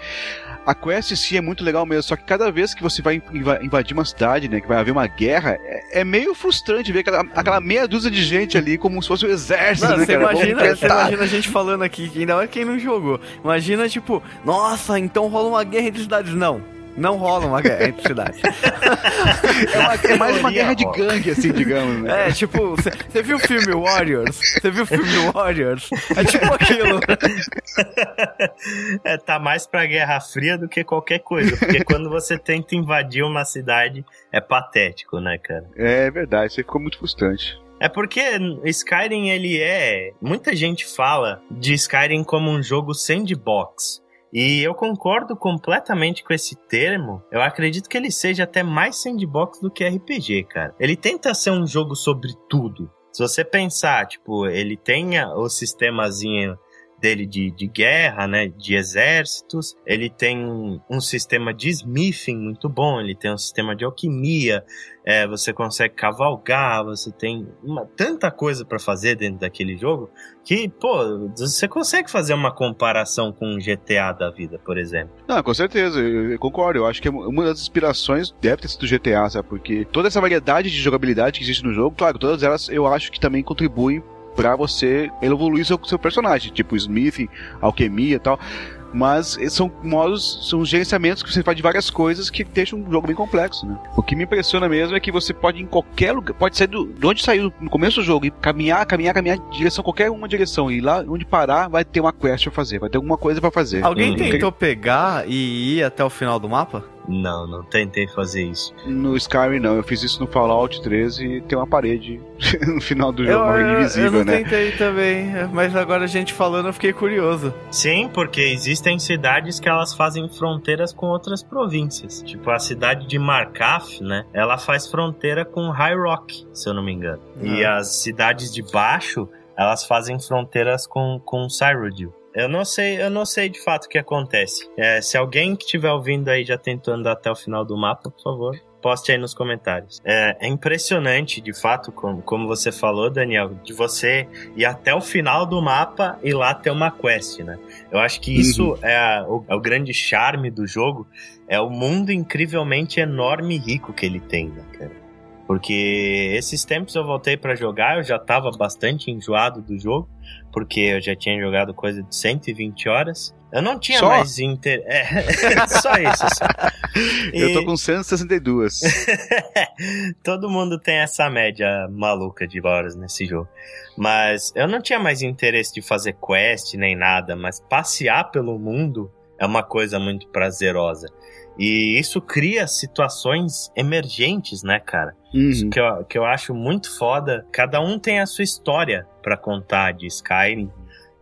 A quest em si é muito legal mesmo, só que cada vez que você vai inva- invadir uma cidade, né? Que vai haver uma guerra, é, é meio frustrante ver aquela, aquela meia dúzia de gente ali como se fosse um exército, Não, né, você cara? Imagina, você imagina a gente falando aqui, que ainda mais quem não jogou. Imagina, tipo, nossa, então rola uma guerra entre cidades. Não, não rola uma guerra entre cidades. (laughs) É, uma- é mais uma guerra de gangue, assim, digamos, né? É, tipo, você você viu o filme Warriors? Você viu o filme Warriors? É tipo aquilo. (laughs) é, tá mais pra Guerra Fria do que qualquer coisa. Porque quando você tenta invadir uma cidade, é patético, né, cara? É verdade, isso aí ficou muito frustrante. É porque Skyrim, ele é. Muita gente fala de Skyrim como um jogo sandbox. E eu concordo completamente com esse termo. Eu acredito que ele seja até mais sandbox do que RPG, cara. Ele tenta ser um jogo sobre tudo. Se você pensar, tipo, ele tem o sistemazinho dele de, de guerra, né, de exércitos, ele tem um sistema de smithing muito bom, ele tem um sistema de alquimia, é, você consegue cavalgar, você tem uma- tanta coisa pra fazer dentro daquele jogo que, pô, você consegue fazer uma comparação com um GTA da vida, por exemplo. Não, com certeza, eu, eu concordo. Eu acho que é uma das inspirações deve ter sido do GTA, sabe? Porque toda essa variedade de jogabilidade que existe no jogo, claro, todas elas eu acho que também contribuem pra você evoluir seu, seu personagem, tipo smithing, alquimia e tal. Mas eh, são modos, são gerenciamentos que você faz de várias coisas que deixam um jogo bem complexo, né? O que me impressiona mesmo é que você pode ir em qualquer lugar, pode sair do, de onde saiu no começo do jogo e caminhar, caminhar, caminhar em direção qualquer uma direção e lá onde parar vai ter uma quest pra fazer, vai ter alguma coisa pra fazer. Alguém Uhum. tentou pegar e ir até o final do mapa? Não, não tentei fazer isso. No Skyrim não, eu fiz isso no Fallout 13 e tem uma parede (laughs) no final do Eu, jogo, uma eu, eu invisível, não né? tentei também, mas agora a gente falando eu fiquei curioso. Sim, porque existem cidades que elas fazem fronteiras com outras províncias. Tipo a cidade de Markaf, né? Ela faz fronteira com High Rock, se eu não me engano. E Ah. as cidades de baixo, elas fazem fronteiras com, com Cyrodiil. Eu não sei, eu não sei de fato o que acontece. É, se alguém que estiver ouvindo aí já tentou andar até o final do mapa, por favor, poste aí nos comentários. É, é, impressionante, de fato, como, como você falou, Daniel, de você ir até o final do mapa e lá ter uma quest, né? Eu acho que isso uhum. é, a, o, é, o, grande charme do jogo, é o mundo incrivelmente enorme e rico que ele tem, né, cara? Porque esses tempos eu voltei para jogar, eu já tava bastante enjoado do jogo, porque eu já tinha jogado coisa de 120 horas. Eu não tinha só? mais interesse. É, (laughs) só isso. Só. E... Eu tô com 162. (laughs) Todo mundo tem essa média maluca de horas nesse jogo. Mas eu não tinha mais interesse de fazer quest nem nada, mas passear pelo mundo é uma coisa muito prazerosa. E isso cria situações emergentes, né, cara? Uhum. Que, eu, que eu acho muito foda. Cada um tem a sua história para contar de Skyrim,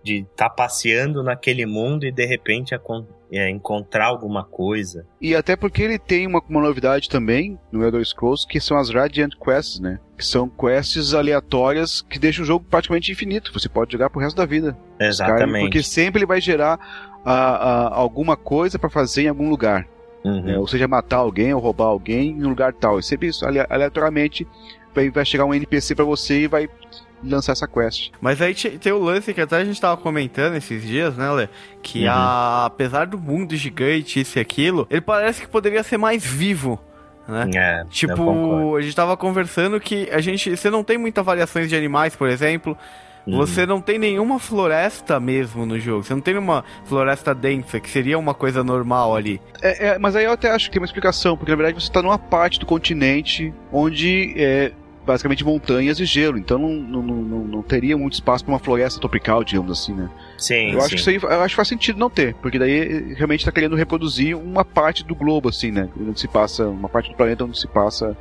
de estar tá passeando naquele mundo e de repente é, encontrar alguma coisa. E até porque ele tem uma, uma novidade também no Elder Scrolls, que são as Radiant Quests, né? Que são quests aleatórias que deixam o jogo praticamente infinito. Você pode jogar pro resto da vida. Exatamente. Skyrim, porque sempre ele vai gerar a, a, alguma coisa para fazer em algum lugar. Uhum. É, ou seja, matar alguém ou roubar alguém em um lugar tal. É sempre isso, aleatoriamente vai, vai chegar um NPC para você e vai lançar essa quest. Mas aí tem o lance que até a gente tava comentando esses dias, né, Lê? Que uhum. a, apesar do mundo gigante, isso e aquilo, ele parece que poderia ser mais vivo. Né? É, tipo, a gente tava conversando que a gente. Você não tem muitas variações de animais, por exemplo. Uhum. Você não tem nenhuma floresta mesmo no jogo. Você não tem uma floresta densa, que seria uma coisa normal ali. É, é, mas aí eu até acho que tem uma explicação, porque na verdade você está numa parte do continente onde é basicamente montanhas e gelo, então não, não, não, não teria muito espaço para uma floresta tropical, digamos assim, né? Sim. Eu sim. acho que isso aí eu acho que faz sentido não ter, porque daí eh, realmente está querendo reproduzir uma parte do globo, assim, né? Onde se passa, uma parte do planeta onde se passa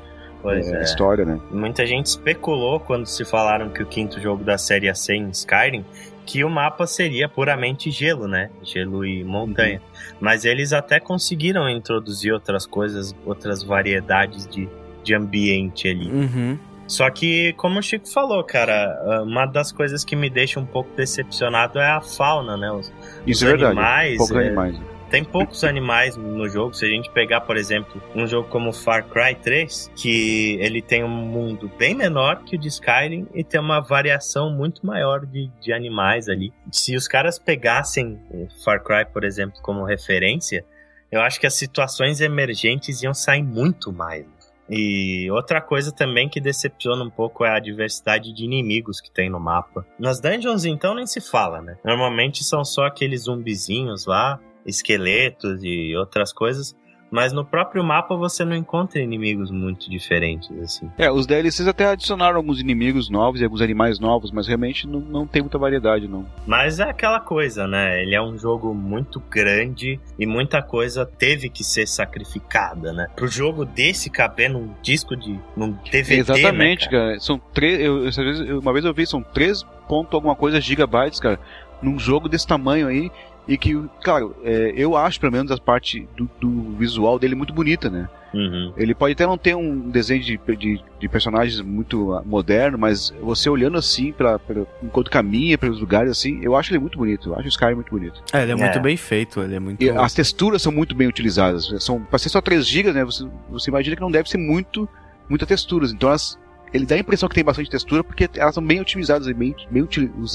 Pois é, é. História, né? Muita gente especulou quando se falaram que o quinto jogo da série ia ser em Skyrim, que o mapa seria puramente gelo, né? Gelo e montanha. Uhum. Mas eles até conseguiram introduzir outras coisas, outras variedades de, de ambiente ali. Uhum. Só que, como o Chico falou, cara, uma das coisas que me deixa um pouco decepcionado é a fauna, né? Os, Isso os é verdade. Poucos é, animais. Tem poucos animais no jogo. Se a gente pegar, por exemplo, um jogo como Far Cry 3, que ele tem um mundo bem menor que o de Skyrim e tem uma variação muito maior de, de animais ali. Se os caras pegassem eh, Far Cry, por exemplo, como referência, eu acho que as situações emergentes iam sair muito mais. E outra coisa também que decepciona um pouco é a diversidade de inimigos que tem no mapa. Nas dungeons, então, nem se fala, né? Normalmente são só aqueles zumbizinhos lá, esqueletos e outras coisas. Mas no próprio mapa você não encontra inimigos muito diferentes, assim. É, os DLCs até adicionaram alguns inimigos novos e alguns animais novos, mas realmente não, não tem muita variedade, não. Mas é aquela coisa, né? Ele é um jogo muito grande e muita coisa teve que ser sacrificada, né? Pro jogo desse caber num disco de. num DVD. Né, Exatamente, né, cara? cara. São três. Eu, uma vez eu vi, são três ponto alguma coisa gigabytes, cara. Num jogo desse tamanho aí, e que, claro, é, eu acho pelo menos a parte do, do, visual dele muito bonita, né? Uhum. Ele pode até não ter um desenho de, de, de personagens muito moderno, mas você olhando assim, pra, pra, enquanto caminha pelos lugares assim, eu acho ele muito bonito. Eu acho o Sky muito bonito. É, ele é, é. muito bem feito, ele é muito. E as texturas são muito bem utilizadas. São, pra ser só 3 GB, né? Você, você imagina que não deve ser muito, muitas texturas. Então elas, ele dá a impressão que tem bastante textura porque elas são bem otimizadas e bem, bem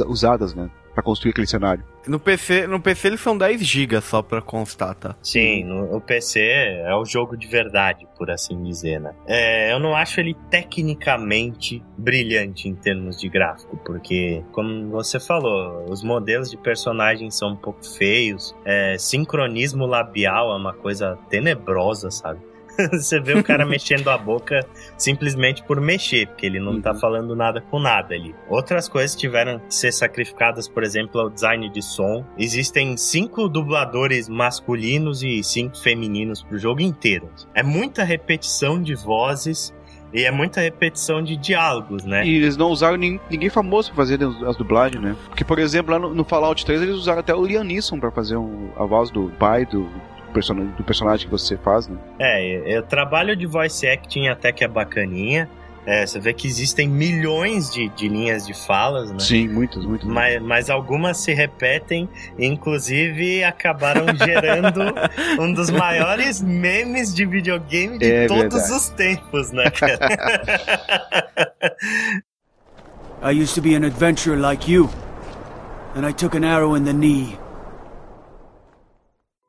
usadas, né? Para construir aquele cenário. No PC, no PC eles são 10 GB só para constar, tá? Sim, no, o PC é o jogo de verdade, por assim dizer, né? É, eu não acho ele tecnicamente brilhante em termos de gráfico, porque, como você falou, os modelos de personagens são um pouco feios, é, sincronismo labial é uma coisa tenebrosa, sabe? (laughs) você vê o cara mexendo a boca simplesmente por mexer, porque ele não tá uhum. tá falando nada com nada ali. Outras coisas tiveram que ser sacrificadas, por exemplo, ao design de som. Existem cinco dubladores masculinos e cinco femininos pro jogo inteiro. É muita repetição de vozes e é muita repetição de diálogos, né? E eles não usaram ninguém famoso pra fazer as dublagens, né? Porque, por exemplo, lá no, no Fallout 3 eles usaram até o Liam Neeson pra fazer um, a voz do pai do, personagem, do personagem que você faz, né? É, o trabalho de voice acting até que é bacaninha. É, você vê que existem milhões de, de linhas de falas, né? Sim, muitas, muitas. Mas, mas algumas se repetem, inclusive acabaram gerando (laughs) um dos maiores memes de videogame de É todos verdade. os tempos, né, cara? (laughs) I used to be an adventurer like you. And I took an arrow in the knee.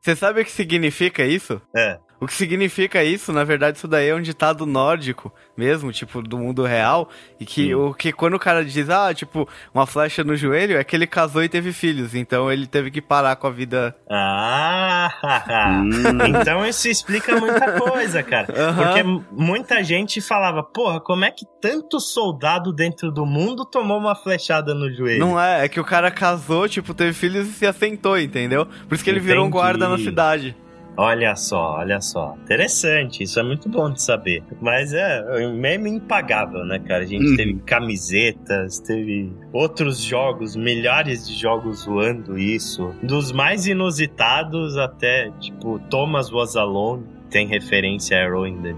Você sabe o que significa isso? é. O que significa isso, na verdade, isso daí é um ditado nórdico mesmo, tipo, do mundo real. E que, o que quando o cara diz, ah, tipo, uma flecha no joelho, é que ele casou e teve filhos. Então ele teve que parar com a vida. Ah, (laughs) então isso explica muita coisa, cara. (laughs) Aham. Porque muita gente falava, porra, como é que tanto soldado dentro do mundo tomou uma flechada no joelho? Não é, é que o cara casou, tipo, teve filhos e se assentou, entendeu? Por isso que ele virou um Entendi. guarda na cidade. Olha só, olha só. Interessante, isso é muito bom de saber. Mas é um meme impagável, né, cara? A gente Uhum. teve camisetas, teve outros jogos, milhares de jogos zoando isso. Dos mais inusitados até, tipo, Thomas Was Alone. Tem referência a Arrow in the.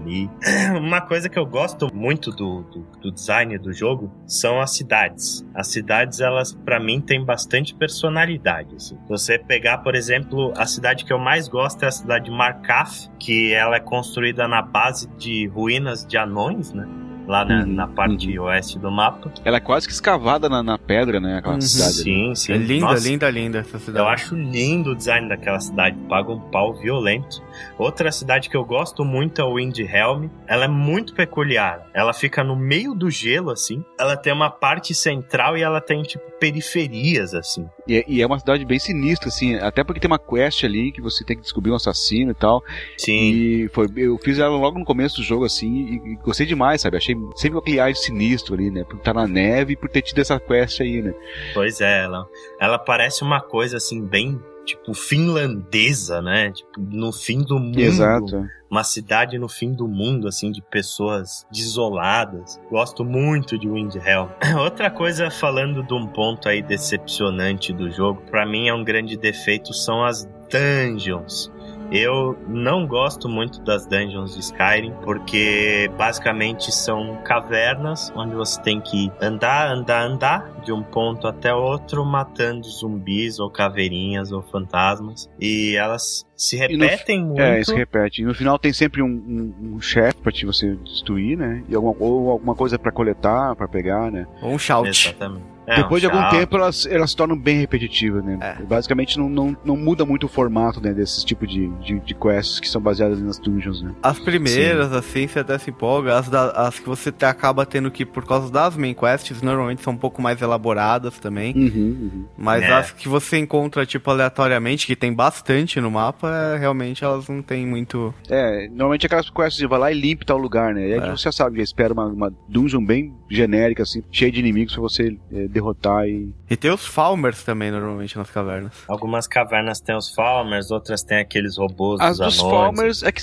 Uma coisa que eu gosto muito do, do, do design do jogo são as cidades. As cidades, elas, pra mim, têm bastante personalidade. Assim. Você pegar, por exemplo, a cidade que eu mais gosto é a cidade de Markaf, que ela é construída na base de ruínas de anões, né? Lá na, Uhum, na parte oeste do mapa. Ela é quase que escavada na, na pedra, né? Aquela Uhum. cidade. ali. Sim, sim. É linda, Nossa, linda, linda essa cidade. Eu acho lindo o design daquela cidade, paga um pau violento. Outra cidade que eu gosto muito é o Windhelm. Ela é muito peculiar. Ela fica no meio do gelo, assim. Ela tem uma parte central e ela tem, tipo, periferias, assim. E, é- e é uma cidade bem sinistra, assim. Até porque tem uma quest ali que você tem que descobrir um assassino e tal. Sim. E foi, eu fiz ela logo no começo do jogo, assim, e, e gostei demais, sabe? Achei sempre aquele ar sinistro ali, né? Por estar na neve e por ter tido essa quest aí, né? Pois é, ela, ela parece uma coisa, assim, bem, tipo, finlandesa, né? Tipo, no fim do mundo. Exato. uma cidade no fim do mundo, assim, de pessoas desoladas. Gosto muito de Windhelm. (clears throat) Outra coisa, falando de um ponto aí decepcionante do jogo, pra mim é um grande defeito, são as dungeons. Eu não gosto muito das dungeons de Skyrim, porque basicamente são cavernas onde você tem que andar, andar, andar de um ponto até outro, matando zumbis ou caveirinhas ou fantasmas. E elas se E no- repetem muito. É, isso repete. E no final tem sempre um, um, um chefe pra te você destruir, né? E alguma, ou alguma coisa pra coletar, pra pegar, né? Ou um shout. Exatamente. É, Depois um de algum tempo elas, elas se tornam bem repetitivas, né? É. Basicamente não, não, não muda muito o formato né, desses tipos de, de, de quests que são baseadas nas dungeons, né? As primeiras, assim, você até se empolga. As, da- as que você te- acaba tendo que, por causa das main quests, normalmente são um pouco mais elaboradas também. Uhum, uhum. Mas É. as que você encontra, tipo, aleatoriamente, que tem bastante no mapa, é, realmente elas não tem muito. É, normalmente aquelas quests de vai lá e limpa tal lugar, né? E aí É. você já sabe, já espera uma, uma dungeon bem genérica, assim, cheia de inimigos pra você é, derrotar e. E tem os Falmers também, normalmente, nas cavernas. Algumas cavernas têm os Falmers, outras têm aqueles robôs As dos dos anões. Falmers é que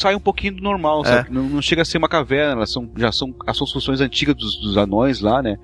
sai um pouquinho do normal, É. sabe? Não, não chega a ser uma caverna, elas são, já são as construções antigas dos, dos anões lá, né?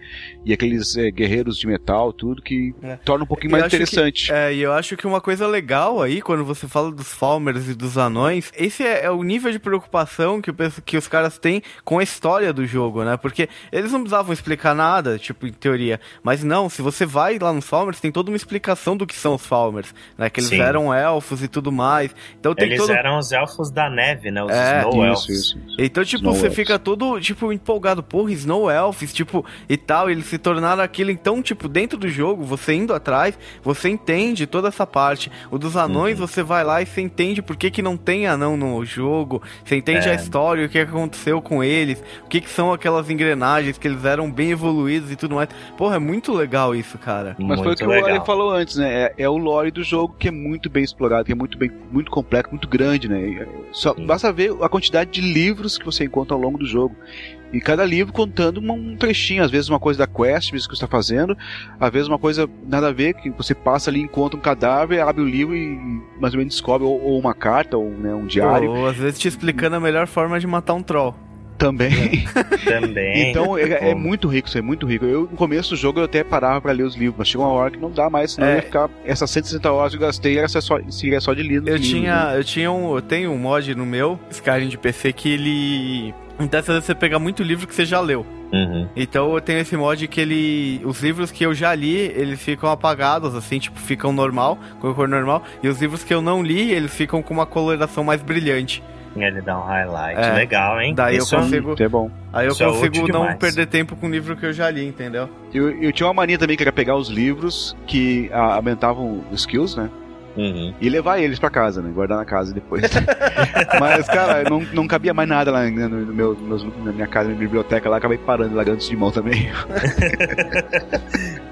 E aqueles é, guerreiros de metal, tudo que É. torna um pouquinho Eu mais acho que- interessante. É, e eu acho que uma coisa legal aí, quando você fala dos Falmers e dos anões, esse é, é o nível de preocupação que, eu penso que os caras têm com a história do jogo, né? Porque eles não precisavam explicar nada, tipo, em teoria. Mas não, se você vai lá nos Falmers, tem toda uma explicação do que são os Falmers, né? Que eles Sim. eram elfos e tudo mais. Então tem Eles todo... eram os elfos da neve, né? Os É, Snow isso, Elves. isso, isso. Então, tipo, Snow você Elves. fica todo, tipo, empolgado. Porra, Snow Elves, tipo, e tal. Eles se tornaram aquilo. Então, tipo, dentro do jogo, você indo atrás, você entende toda essa parte. O dos anões, Uhum. você vai lá e você entende por que, que não tem anão no jogo. Você entende É. a história, o que aconteceu com eles. O que, que são aquelas engrenagens, que eles eram bem evoluídos e tudo mais. Porra, é muito legal isso, cara. Mas foi o Muito que o legal. Ale falou antes, né? É, é o lore do jogo que é muito bem explorado, que é muito bem, muito complexo, muito grande, né? É, Só Sim. basta ver a quantidade de livros que você encontra ao longo do jogo. E cada livro contando um trechinho, às vezes uma coisa da quest mesmo que você está fazendo, às vezes uma coisa nada a ver, que você passa ali, encontra um cadáver, abre o livro e mais ou menos descobre ou, ou uma carta, ou né, um diário. Ou às vezes te explicando a melhor forma de matar um troll. Também. (laughs) Também. Então é, é muito rico, isso é muito rico. Eu, no começo do jogo, eu até parava pra ler os livros, mas chegou uma hora que não dá mais, senão É. ia ficar. Essas 160 horas que eu gastei era só, seria só de ler os Eu livros, tinha, né? eu tinha um, eu tenho um mod no meu Skyrim de PC que ele dessa vez você pegar muito livro que você já leu. Uhum. Então eu tenho esse mod que ele. Os livros que eu já li, eles ficam apagados, assim, tipo, ficam normal, com cor normal. E os livros que eu não li, eles ficam com uma coloração mais brilhante. Ele dá um highlight. É. Legal, hein? Daí eu Isso é um- consigo- é bom. Aí eu Isso é consigo útil não demais. perder tempo com o livro que eu já li, entendeu? Eu, eu tinha uma mania também que era pegar os livros que ah, aumentavam os skills, né? Uhum. E levar eles pra casa, né? Guardar na casa depois. (laughs) Mas, cara, não, não cabia mais nada lá né, no, no meu, meus- na minha casa, na minha biblioteca lá, acabei parando, largando de mão também. (laughs)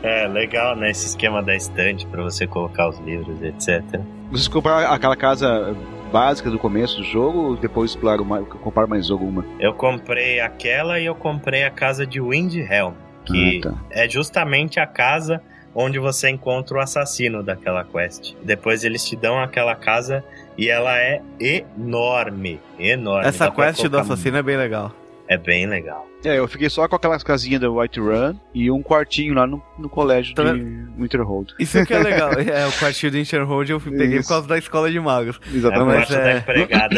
É, legal, né? Esse esquema da estante pra você colocar os livros, etc. Vocês compraram aquela casa básica do começo do jogo ou depois exploraram mais, compraram mais alguma? Eu comprei aquela e eu comprei a casa de Windhelm, que Ah, tá. é justamente a casa onde você encontra o assassino daquela quest. Depois eles te dão aquela casa e ela é enorme, enorme. Essa Dá quest do assassino é bem legal. É bem legal. É, eu fiquei só com aquelas casinhas da White Run e um quartinho lá no, no colégio Tá de Winterhold. Isso que é legal. (laughs) é, o quartinho do Interhold eu peguei por Isso. causa da escola de magos. É Exatamente. mas quarto é- da empregada.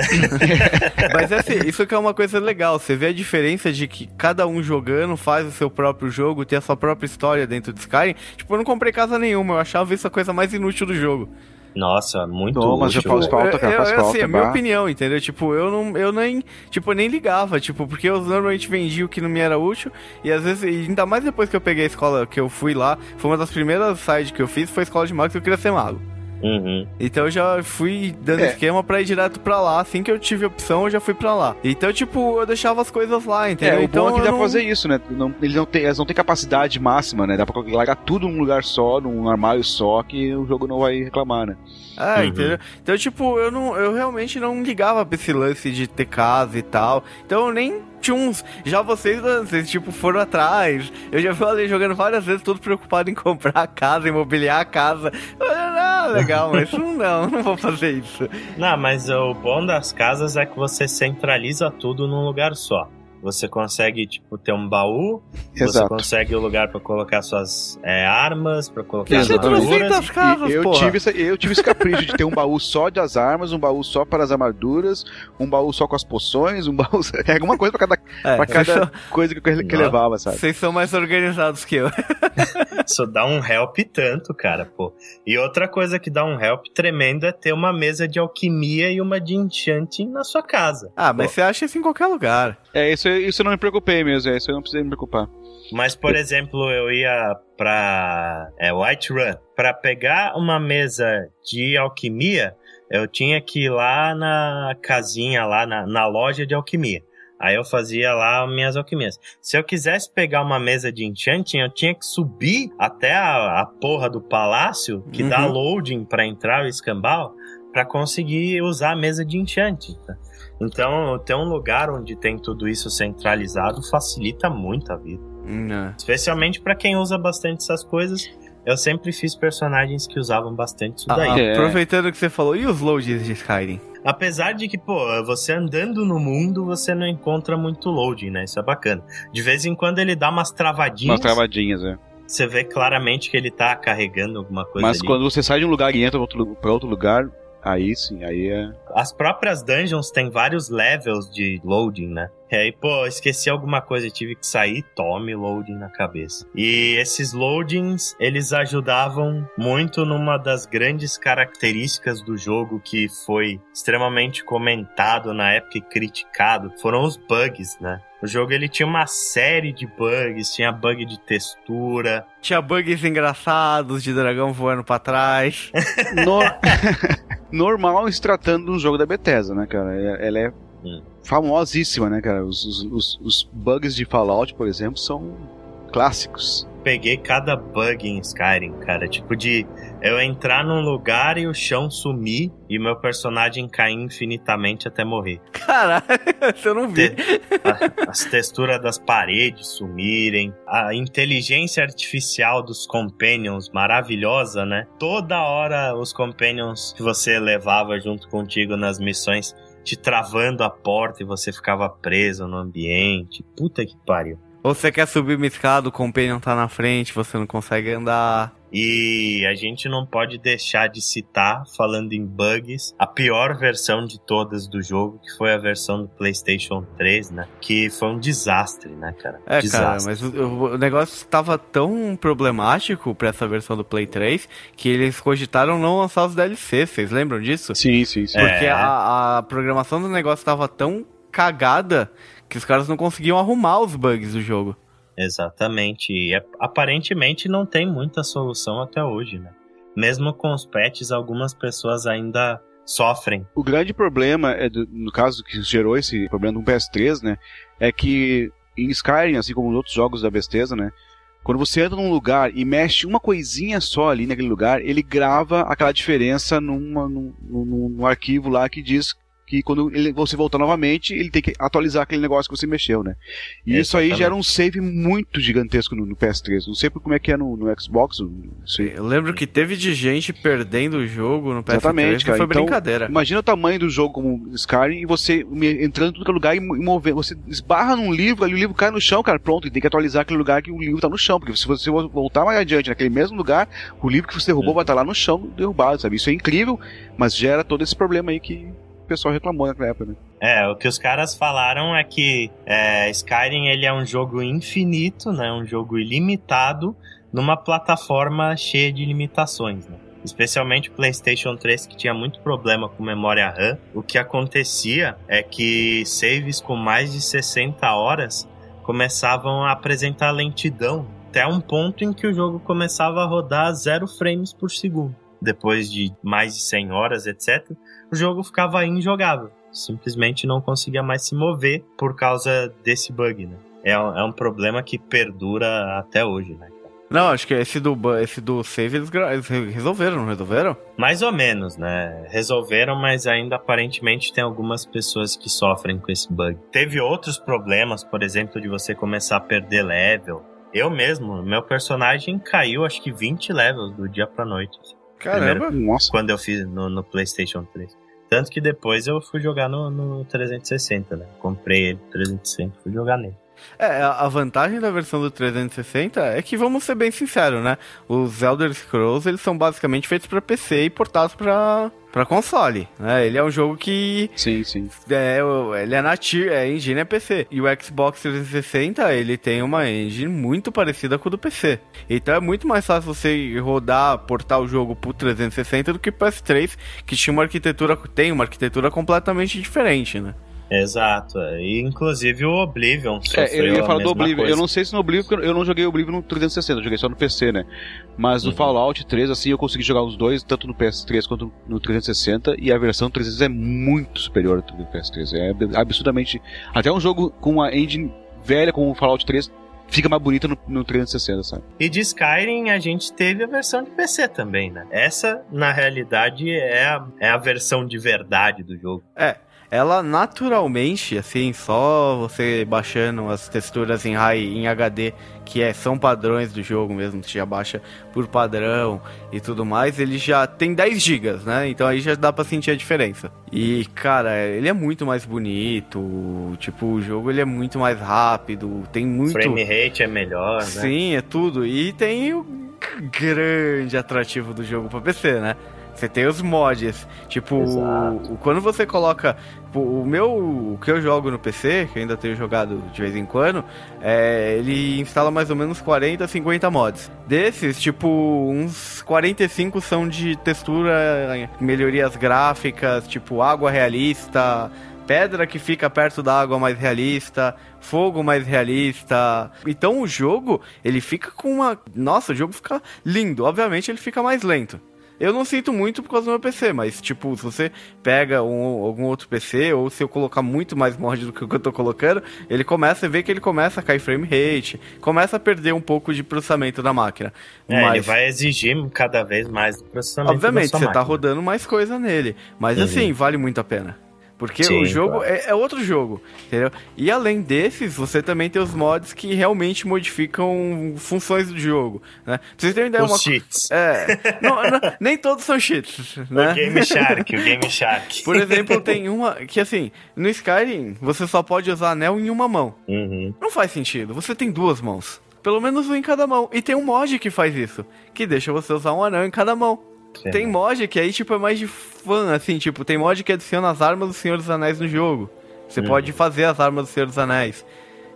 Mas é (laughs) assim, isso que é uma coisa legal. Você vê a diferença de que cada um jogando faz o seu próprio jogo, tem a sua própria história dentro de Skyrim. Tipo, eu não comprei casa nenhuma, eu achava isso a coisa mais inútil do jogo. Nossa, muito Não, mas útil. Cara, eu, faz eu, falta, assim, é a minha opinião, entendeu? Tipo, eu não, eu nem, tipo, eu nem ligava, tipo, porque eu normalmente vendia o que não me era útil, e às vezes, e ainda mais depois que eu peguei a escola, que eu fui lá, foi uma das primeiras sites que eu fiz, foi a escola de magos que eu queria ser mago. Uhum. Então eu já fui dando É. esquema pra ir direto pra lá. Assim que eu tive opção, eu já fui pra lá. Então, tipo, eu deixava as coisas lá, É, entendeu? o então bom é que dá não... pra fazer isso, né? Não, eles, não têm, eles não têm capacidade máxima, né? Dá pra largar tudo num lugar só, num armário só, que o jogo não vai reclamar, né? É, Uhum. entendeu? Então, tipo, eu não, eu realmente não ligava pra esse lance de ter casa e tal. Então eu nem tinha uns. Já vocês, vocês, tipo, foram atrás. Eu já falei jogando várias vezes, todo preocupado em (laughs) comprar a casa, imobiliar a casa. Ah, legal, mas não, não vou fazer isso. Não, mas o bom das casas é que você centraliza tudo num lugar só. Você consegue, tipo, ter um baú, você Exato. consegue o lugar pra colocar suas é, armas, pra colocar Exatamente. armaduras. 300 casas, eu, porra. tive esse, eu tive esse capricho de ter um baú só das armas, um baú só para as armaduras, um baú só com as poções, um baú. (laughs) É alguma coisa pra cada, É, pra cada são, coisa que, eu- que Não. levava, sabe? vocês são mais organizados que eu. (laughs) Isso dá um help tanto, cara, pô. E outra coisa que dá um help tremendo é ter uma mesa de alquimia e uma de enchanting na sua casa. Ah, mas Pô, você acha isso em qualquer lugar. É, isso, isso eu não me preocupei mesmo, é, isso eu não precisei me preocupar. Mas, por exemplo, eu ia pra é, White Run. Pra pegar uma mesa de alquimia, eu tinha que ir lá na casinha, lá na, na loja de alquimia. Aí eu fazia lá minhas alquimias. Se eu quisesse pegar uma mesa de enchanting, eu tinha que subir até a, a porra do palácio, que dá Uhum. loading pra entrar o escambau, pra conseguir usar a mesa de enchanting. tá? Então, ter um lugar onde tem tudo isso centralizado facilita muito a vida. Não. Especialmente pra quem usa bastante essas coisas. Eu sempre fiz personagens que usavam bastante isso daí. Ah, É. Aproveitando que você falou, e os loads de Skyrim? Apesar de que, pô, você andando no mundo, você não encontra muito loading, né? Isso é bacana. De vez em quando ele dá umas travadinhas. Umas travadinhas, é. Você vê claramente que ele tá carregando alguma coisa Mas ali. quando você sai de um lugar e entra pra outro, pra outro lugar, aí sim, aí é. As próprias dungeons têm vários levels de loading, né? E aí, pô, esqueci alguma coisa e tive que sair, tome loading na cabeça. E esses loadings, eles ajudavam muito numa das grandes características do jogo que foi extremamente comentado na época e criticado, foram os bugs, né? O jogo ele tinha uma série de bugs, tinha bug de textura, Tinha bugs engraçados de dragão voando pra trás. (laughs) No- (laughs) Normal se tratando de um jogo da Bethesda, né, cara? É- Ela é Hum. famosíssima, né, cara? Os, os, os, os bugs de Fallout, por exemplo, são clássicos. peguei cada bug em Skyrim, cara. Tipo de eu entrar num lugar e o chão sumir e meu personagem cair infinitamente até morrer. Caralho, (laughs) eu não vi. A- as texturas das paredes sumirem, a inteligência artificial dos companions maravilhosa, né? Toda hora os companions que você levava junto contigo nas missões te travando a porta e você ficava preso no ambiente. Puta que pariu. Ou você quer subir uma escada, o companion tá na frente, você não consegue andar. E a gente não pode deixar de citar, falando em bugs, a pior versão de todas do jogo, que foi a versão do PlayStation 3, né? Que foi um desastre, né, cara? É, desastre. cara, mas o, o negócio estava tão problemático pra essa versão do Play 3 que eles cogitaram não lançar os DLCs. Vocês lembram disso? Sim, sim, sim. Porque É. a, a programação do negócio estava tão cagada que os caras não conseguiam arrumar os bugs do jogo. Exatamente. E aparentemente não tem muita solução até hoje, né? Mesmo com os patches, algumas pessoas ainda sofrem. O grande problema, é do- no caso que gerou esse problema no PS3, né, é que em Skyrim, assim como nos outros jogos da Bethesda, né, quando você entra num lugar e mexe uma coisinha só ali naquele lugar, ele grava aquela diferença numa, num, num- num arquivo lá que diz que quando ele- você voltar novamente, ele tem que atualizar aquele negócio que você mexeu, né? E isso aí Exatamente. gera um save muito gigantesco no, no PS3. Não sei como é que é no, no Xbox. Eu lembro que teve de gente perdendo o jogo no PS3 Exatamente, cara. foi Então, brincadeira. Imagina o tamanho do jogo como Skyrim e você entrando em todo lugar e mo- movendo. Você esbarra num livro, ali o livro cai no chão, cara, pronto, e tem que atualizar aquele lugar que o livro tá no chão. Porque se você voltar mais adiante naquele mesmo lugar, o livro que você derrubou Uhum. vai estar lá no chão derrubado, sabe? Isso é incrível, mas gera todo esse problema aí que pessoal reclamou naquela época, né? É, o que os caras falaram é que é, Skyrim ele é um jogo infinito, né? Um jogo ilimitado numa plataforma cheia de limitações, né? Especialmente o PlayStation 3 que tinha muito problema com memória RAM. O que acontecia é que saves com mais de 60 horas começavam a apresentar lentidão até um ponto em que o jogo começava a rodar zero frames por segundo. Depois de mais de 100 horas, etc., o jogo ficava injogável simplesmente não conseguia mais se mover por causa desse bug, né? É, um- é um problema que perdura até hoje, né? Não, acho que esse do, esse do save eles, eles resolveram, não resolveram? Mais ou menos, né? Resolveram, mas ainda aparentemente tem algumas pessoas que sofrem com esse bug. Teve outros problemas, por exemplo, de você começar a perder level. Eu mesmo, meu personagem caiu acho que 20 levels do dia pra noite. Caramba. Nossa. Quando eu fiz no, no PlayStation 3. Tanto que depois eu fui jogar no, no 360, né? Comprei ele 360 fui jogar nele. É, a a vantagem da versão do 360 é que, vamos ser bem sinceros, né? Os Elder Scrolls, eles são basicamente feitos pra PC e portados pra, pra console, né? Ele é um jogo que Sim, sim. é, ele é nativo, é engine é PC. E o Xbox 360, ele tem uma engine muito parecida com o do PC. Então é muito mais fácil você rodar, portar o jogo pro 360 do que pro PS3, que tinha uma arquitetura, tem uma arquitetura completamente diferente, né? Exato. E inclusive o Oblivion É, eu ia falar do Oblivion. coisa. Eu não sei se no Oblivion, porque eu não joguei Oblivion no 360, eu joguei só no PC, né? Mas no Uhum. Fallout 3, assim, eu consegui jogar os dois, tanto no PS3 quanto no 360, e a versão 360 é muito superior ao do PS3. É ab- absurdamente. Até um jogo com uma engine velha como o Fallout 3 fica mais bonita no, no 360, sabe? E de Skyrim a gente teve a versão de PC também, né? Essa, na realidade, é a, é a versão de verdade do jogo. É, ela naturalmente, assim, só você baixando as texturas em high, em HD, que é, são padrões do jogo mesmo, você já baixa por padrão e tudo mais, ele já tem 10 GB, né? Então aí já dá pra sentir a diferença. E, cara, ele é muito mais bonito, tipo, o jogo ele é muito mais rápido, tem muito... Frame rate é melhor, né? Sim, é tudo. E tem o grande atrativo do jogo pra PC, né? Você tem os mods. Tipo, o- quando você coloca. pô, O meu. O que eu jogo no PC, que eu ainda tenho jogado de vez em quando, é, ele instala mais ou menos 40, 50 mods. Desses, tipo, uns 45 são de textura, melhorias gráficas, tipo água realista, pedra que fica perto da água mais realista, fogo mais realista. Então o jogo, ele fica com uma. Nossa, o jogo fica lindo. Obviamente ele fica mais lento. Eu não sinto muito por causa do meu PC, mas tipo, se você pega um- algum outro PC, ou se eu colocar muito mais mod do que o que eu tô colocando, ele começa a ver que ele começa a cair frame rate, começa a perder um pouco de processamento da máquina. É, mas... ele vai exigir cada vez mais processamento Obviamente, você tá máquina. rodando mais coisa nele. Mas Uhum. assim, vale muito a pena. Porque Sim, o jogo claro. é, é outro jogo, entendeu? E além desses, você também tem os mods que realmente modificam funções do jogo, né? Pra vocês terem ideia, Os uma... cheats. É, não, não, nem todos são cheats, (laughs) né? O Game Shark, o Game Shark. Por exemplo, tem uma que assim, no Skyrim você só pode usar anel em uma mão. Uhum. Não faz sentido, você tem duas mãos. Pelo menos um em cada mão. E tem um mod que faz isso, que deixa você usar um anel em cada mão. Sim. Tem mod que aí, tipo, é mais de fã, assim, tipo, tem mod que adiciona as armas do Senhor dos Anéis no jogo. Você Uhum. pode fazer as armas do Senhor dos Anéis.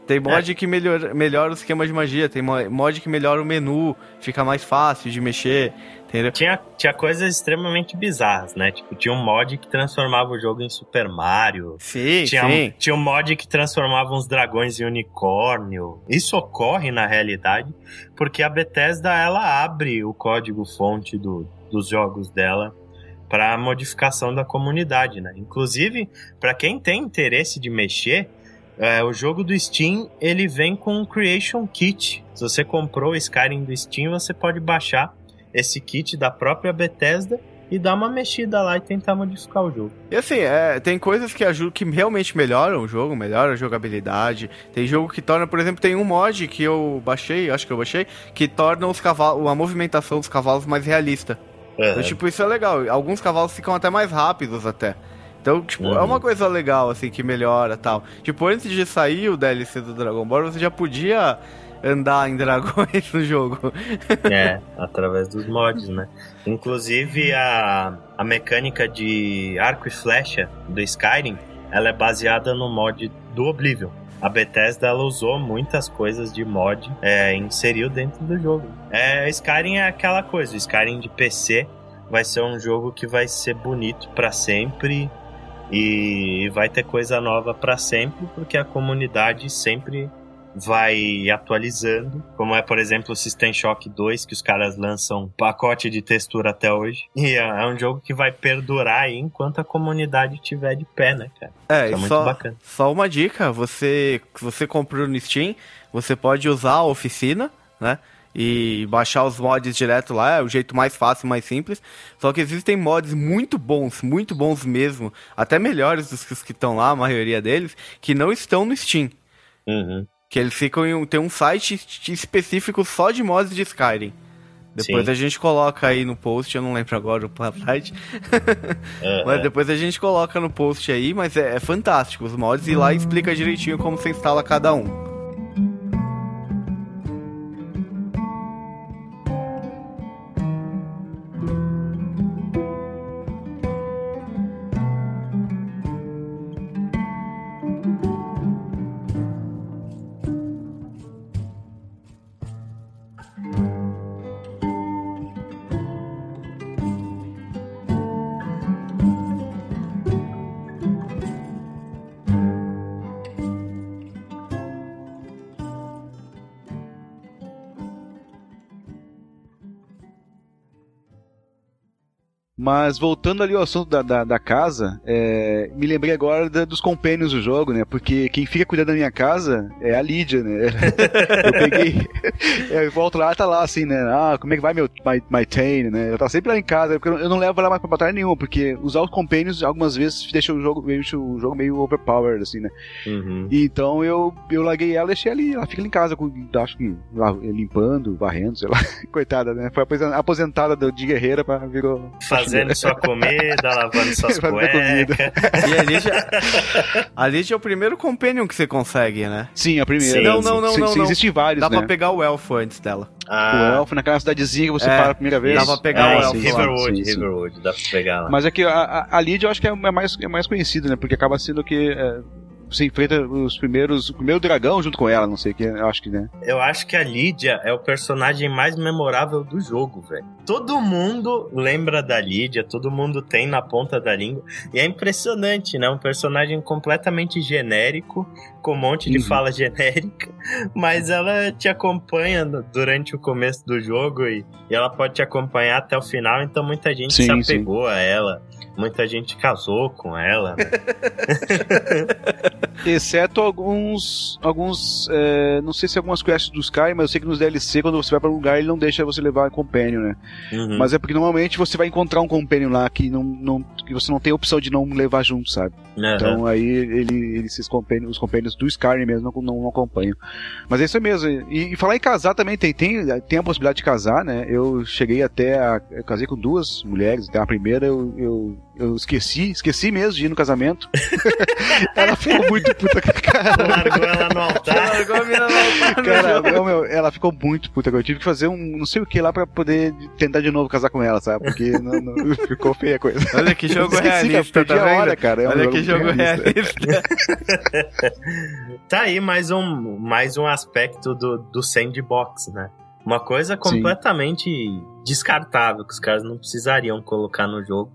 Tem mod É. que melhora, melhora o esquema de magia, tem mo- mod que melhora o menu, fica mais fácil de mexer, entendeu? Tinha, tinha coisas extremamente bizarras, né? Tipo, tinha um mod que transformava o jogo em Super Mario. Sim, Tinha, um, sim. tinha um mod que transformava uns dragões em unicórnio. Isso ocorre na realidade porque a Bethesda ela abre o código fonte do, dos jogos dela para modificação da comunidade, né? Inclusive, para quem tem interesse de mexer, é, o jogo do Steam ele vem com um Creation Kit. Se você comprou o Skyrim do Steam, você pode baixar esse kit da própria Bethesda e dar uma mexida lá e tentar modificar o jogo. E assim, é, tem coisas que ajudam, que realmente melhoram o jogo, melhoram a jogabilidade. Tem jogo que torna, por exemplo, tem um mod que eu baixei, acho que eu baixei, que torna os cavalos, a movimentação dos cavalos mais realista. Então, tipo, isso é legal. Alguns cavalos ficam até mais rápidos até. Então, tipo, é Uhum. uma coisa legal, assim, que melhora tal. Tipo, antes de sair o DLC do Dragon Ball, você já podia andar em (laughs) dragões no jogo. É, através dos mods, né? Inclusive a, a mecânica de arco e flecha do Skyrim, ela é baseada no mod do Oblivion. A Bethesda ela usou muitas coisas de mod é, inseriu dentro do jogo. É, Skyrim é aquela coisa, o Skyrim de PC vai ser um jogo que vai ser bonito pra sempre e vai ter coisa nova pra sempre, porque a comunidade sempre vai atualizando, como é, por exemplo, o System Shock 2, que os caras lançam um pacote de textura até hoje. (laughs) E é, é um jogo que vai perdurar aí enquanto a comunidade estiver de pé, né, cara? É, Isso é muito só, bacana. só uma dica, você você comprou no Steam, você pode usar a oficina, né? E baixar os mods direto lá, é o jeito mais fácil, mais simples. Só que existem mods muito bons, muito bons mesmo, até melhores dos que os que estão lá, a maioria deles, que não estão no Steam. Uhum. Que eles ficam em um, tem um site específico só de mods de Skyrim. Depois Sim. a gente coloca aí no post, eu não lembro agora o site. (laughs) Mas depois a gente coloca no post aí, mas é, é fantástico os mods e lá explica direitinho como você instala cada um. Mas voltando ali ao assunto da, da, da casa, é, me lembrei agora da- dos companions do jogo, né? Porque quem fica cuidando da minha casa é a Lídia, né? (laughs) eu peguei. é, eu volto lá, tá lá assim, né? Ah, como é que vai meu my, my Tane, né? Ela tá sempre lá em casa, porque eu não- levo ela mais pra batalha nenhuma, porque usar os companions algumas vezes deixa o jogo, deixa o jogo meio overpowered, assim, né? Uhum. Então eu, eu larguei ela e deixei ali. Ela fica ali em casa, com, acho que lá, limpando, varrendo, sei lá. (laughs) Coitada, né? Foi aposen- aposentada do- de guerreira pra virou. Fazendo sua (laughs) comida, lavando suas Fazendo cuecas. E a Lídia, a Lídia é o primeiro companion que você consegue, né? Sim, a primeira. Sim, Não, não, não, Sim, não, sim, não. Existem vários, Dá né? pra pegar o elfo antes dela. O Ah, elfo naquela cidadezinha que você É, para a primeira vez. dá pra pegar ah, o elfo. Riverwood, sim, sim. Riverwood, dá pra pegar lá. Mas é que a, a, a Lídia eu acho que é mais, é mais conhecida, né? Porque acaba sendo que é, você enfrenta os primeiros. O primeiro dragão junto com ela, não sei o que, eu acho que, né? Eu acho que a Lídia é o personagem mais memorável do jogo, velho. Todo mundo lembra da Lídia, todo mundo tem na ponta da língua. E é impressionante, né? Um personagem completamente genérico, com um monte de Uhum. fala genérica, (laughs) mas ela te acompanha durante o começo do jogo e, e ela pode te acompanhar até o final, então muita gente Sim, se apegou a ela. Muita gente casou com ela. né? (laughs) Exceto alguns. alguns é, não sei se algumas quests dos Sky, mas eu sei que nos DLC, quando você vai para um lugar, ele não deixa você levar companion, né? Uhum. Mas é porque normalmente você vai encontrar um companion lá que, não, não, que você não tem a opção de não levar junto, sabe? Uhum. Então aí ele, ele, esses companions, os companions do Skyrim mesmo não, não, não acompanham. Mas é isso mesmo. E, e, falar em casar também, tem, tem, tem a possibilidade de casar, né? Eu cheguei até a. Eu casei com duas mulheres, até a primeira eu, eu, eu esqueci, esqueci mesmo de ir no casamento. (laughs) ela ficou muito puta cara. Largou ela no altar. Largou a mina no altar. Cara, meu, ela ficou muito puta. Eu tive que fazer um não sei o que lá pra poder tentar de novo casar com ela, sabe? Porque não, não, (laughs) ficou feia a coisa. Olha que jogo Esqueci, realista, cara, tá a vendo? hora, cara. É um Olha que jogo realista. realista. (laughs) Tá aí mais um, mais um aspecto do, do sandbox, né? Uma coisa completamente descartável que os caras não precisariam colocar no jogo,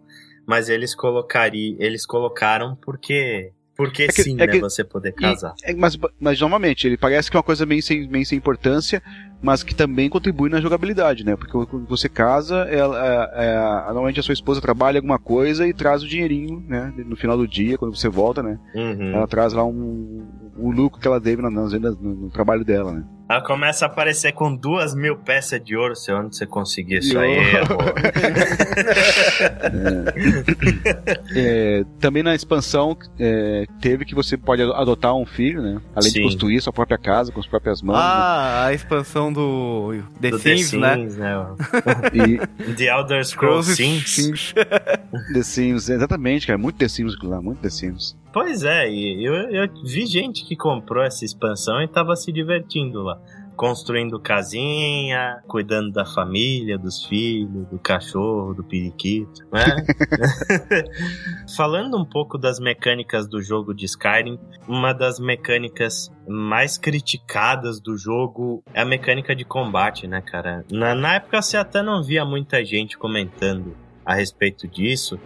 mas eles colocariam, eles colocaram porque porque que- sim, é né, que- você poder casar. É, mas, mas normalmente, ele parece que é uma coisa bem sem, bem sem importância, mas que também contribui na jogabilidade, né? Porque quando você casa, ela, é, é, normalmente a sua esposa trabalha alguma coisa e traz o dinheirinho, né? No final do dia, quando você volta, né? Uhum. Ela traz lá um, lucro que ela teve na- nas vendas, no, no trabalho dela, né? Ela começa a aparecer com duas mil peças de ouro, sei onde você conseguir isso aí. errou. (laughs) É, também na expansão é, teve que você pode adotar um filho, né? Além Sim. de construir sua própria casa com as próprias mãos. Ah, a expansão do The Do Sims, né? Sims, né? né? E (laughs) The Elder Scrolls Sims. Sims. (laughs) The Sims, exatamente, cara. Muito The Sims lá, muito The Sims. Pois é, e eu, eu vi gente que comprou essa expansão e tava se divertindo lá. Construindo casinha, cuidando da família, dos filhos, do cachorro, do periquito, né? (laughs) Falando um pouco das mecânicas do jogo de Skyrim, uma das mecânicas mais criticadas do jogo é a mecânica de combate, né, cara? Na, na época você até não via muita gente comentando a respeito disso,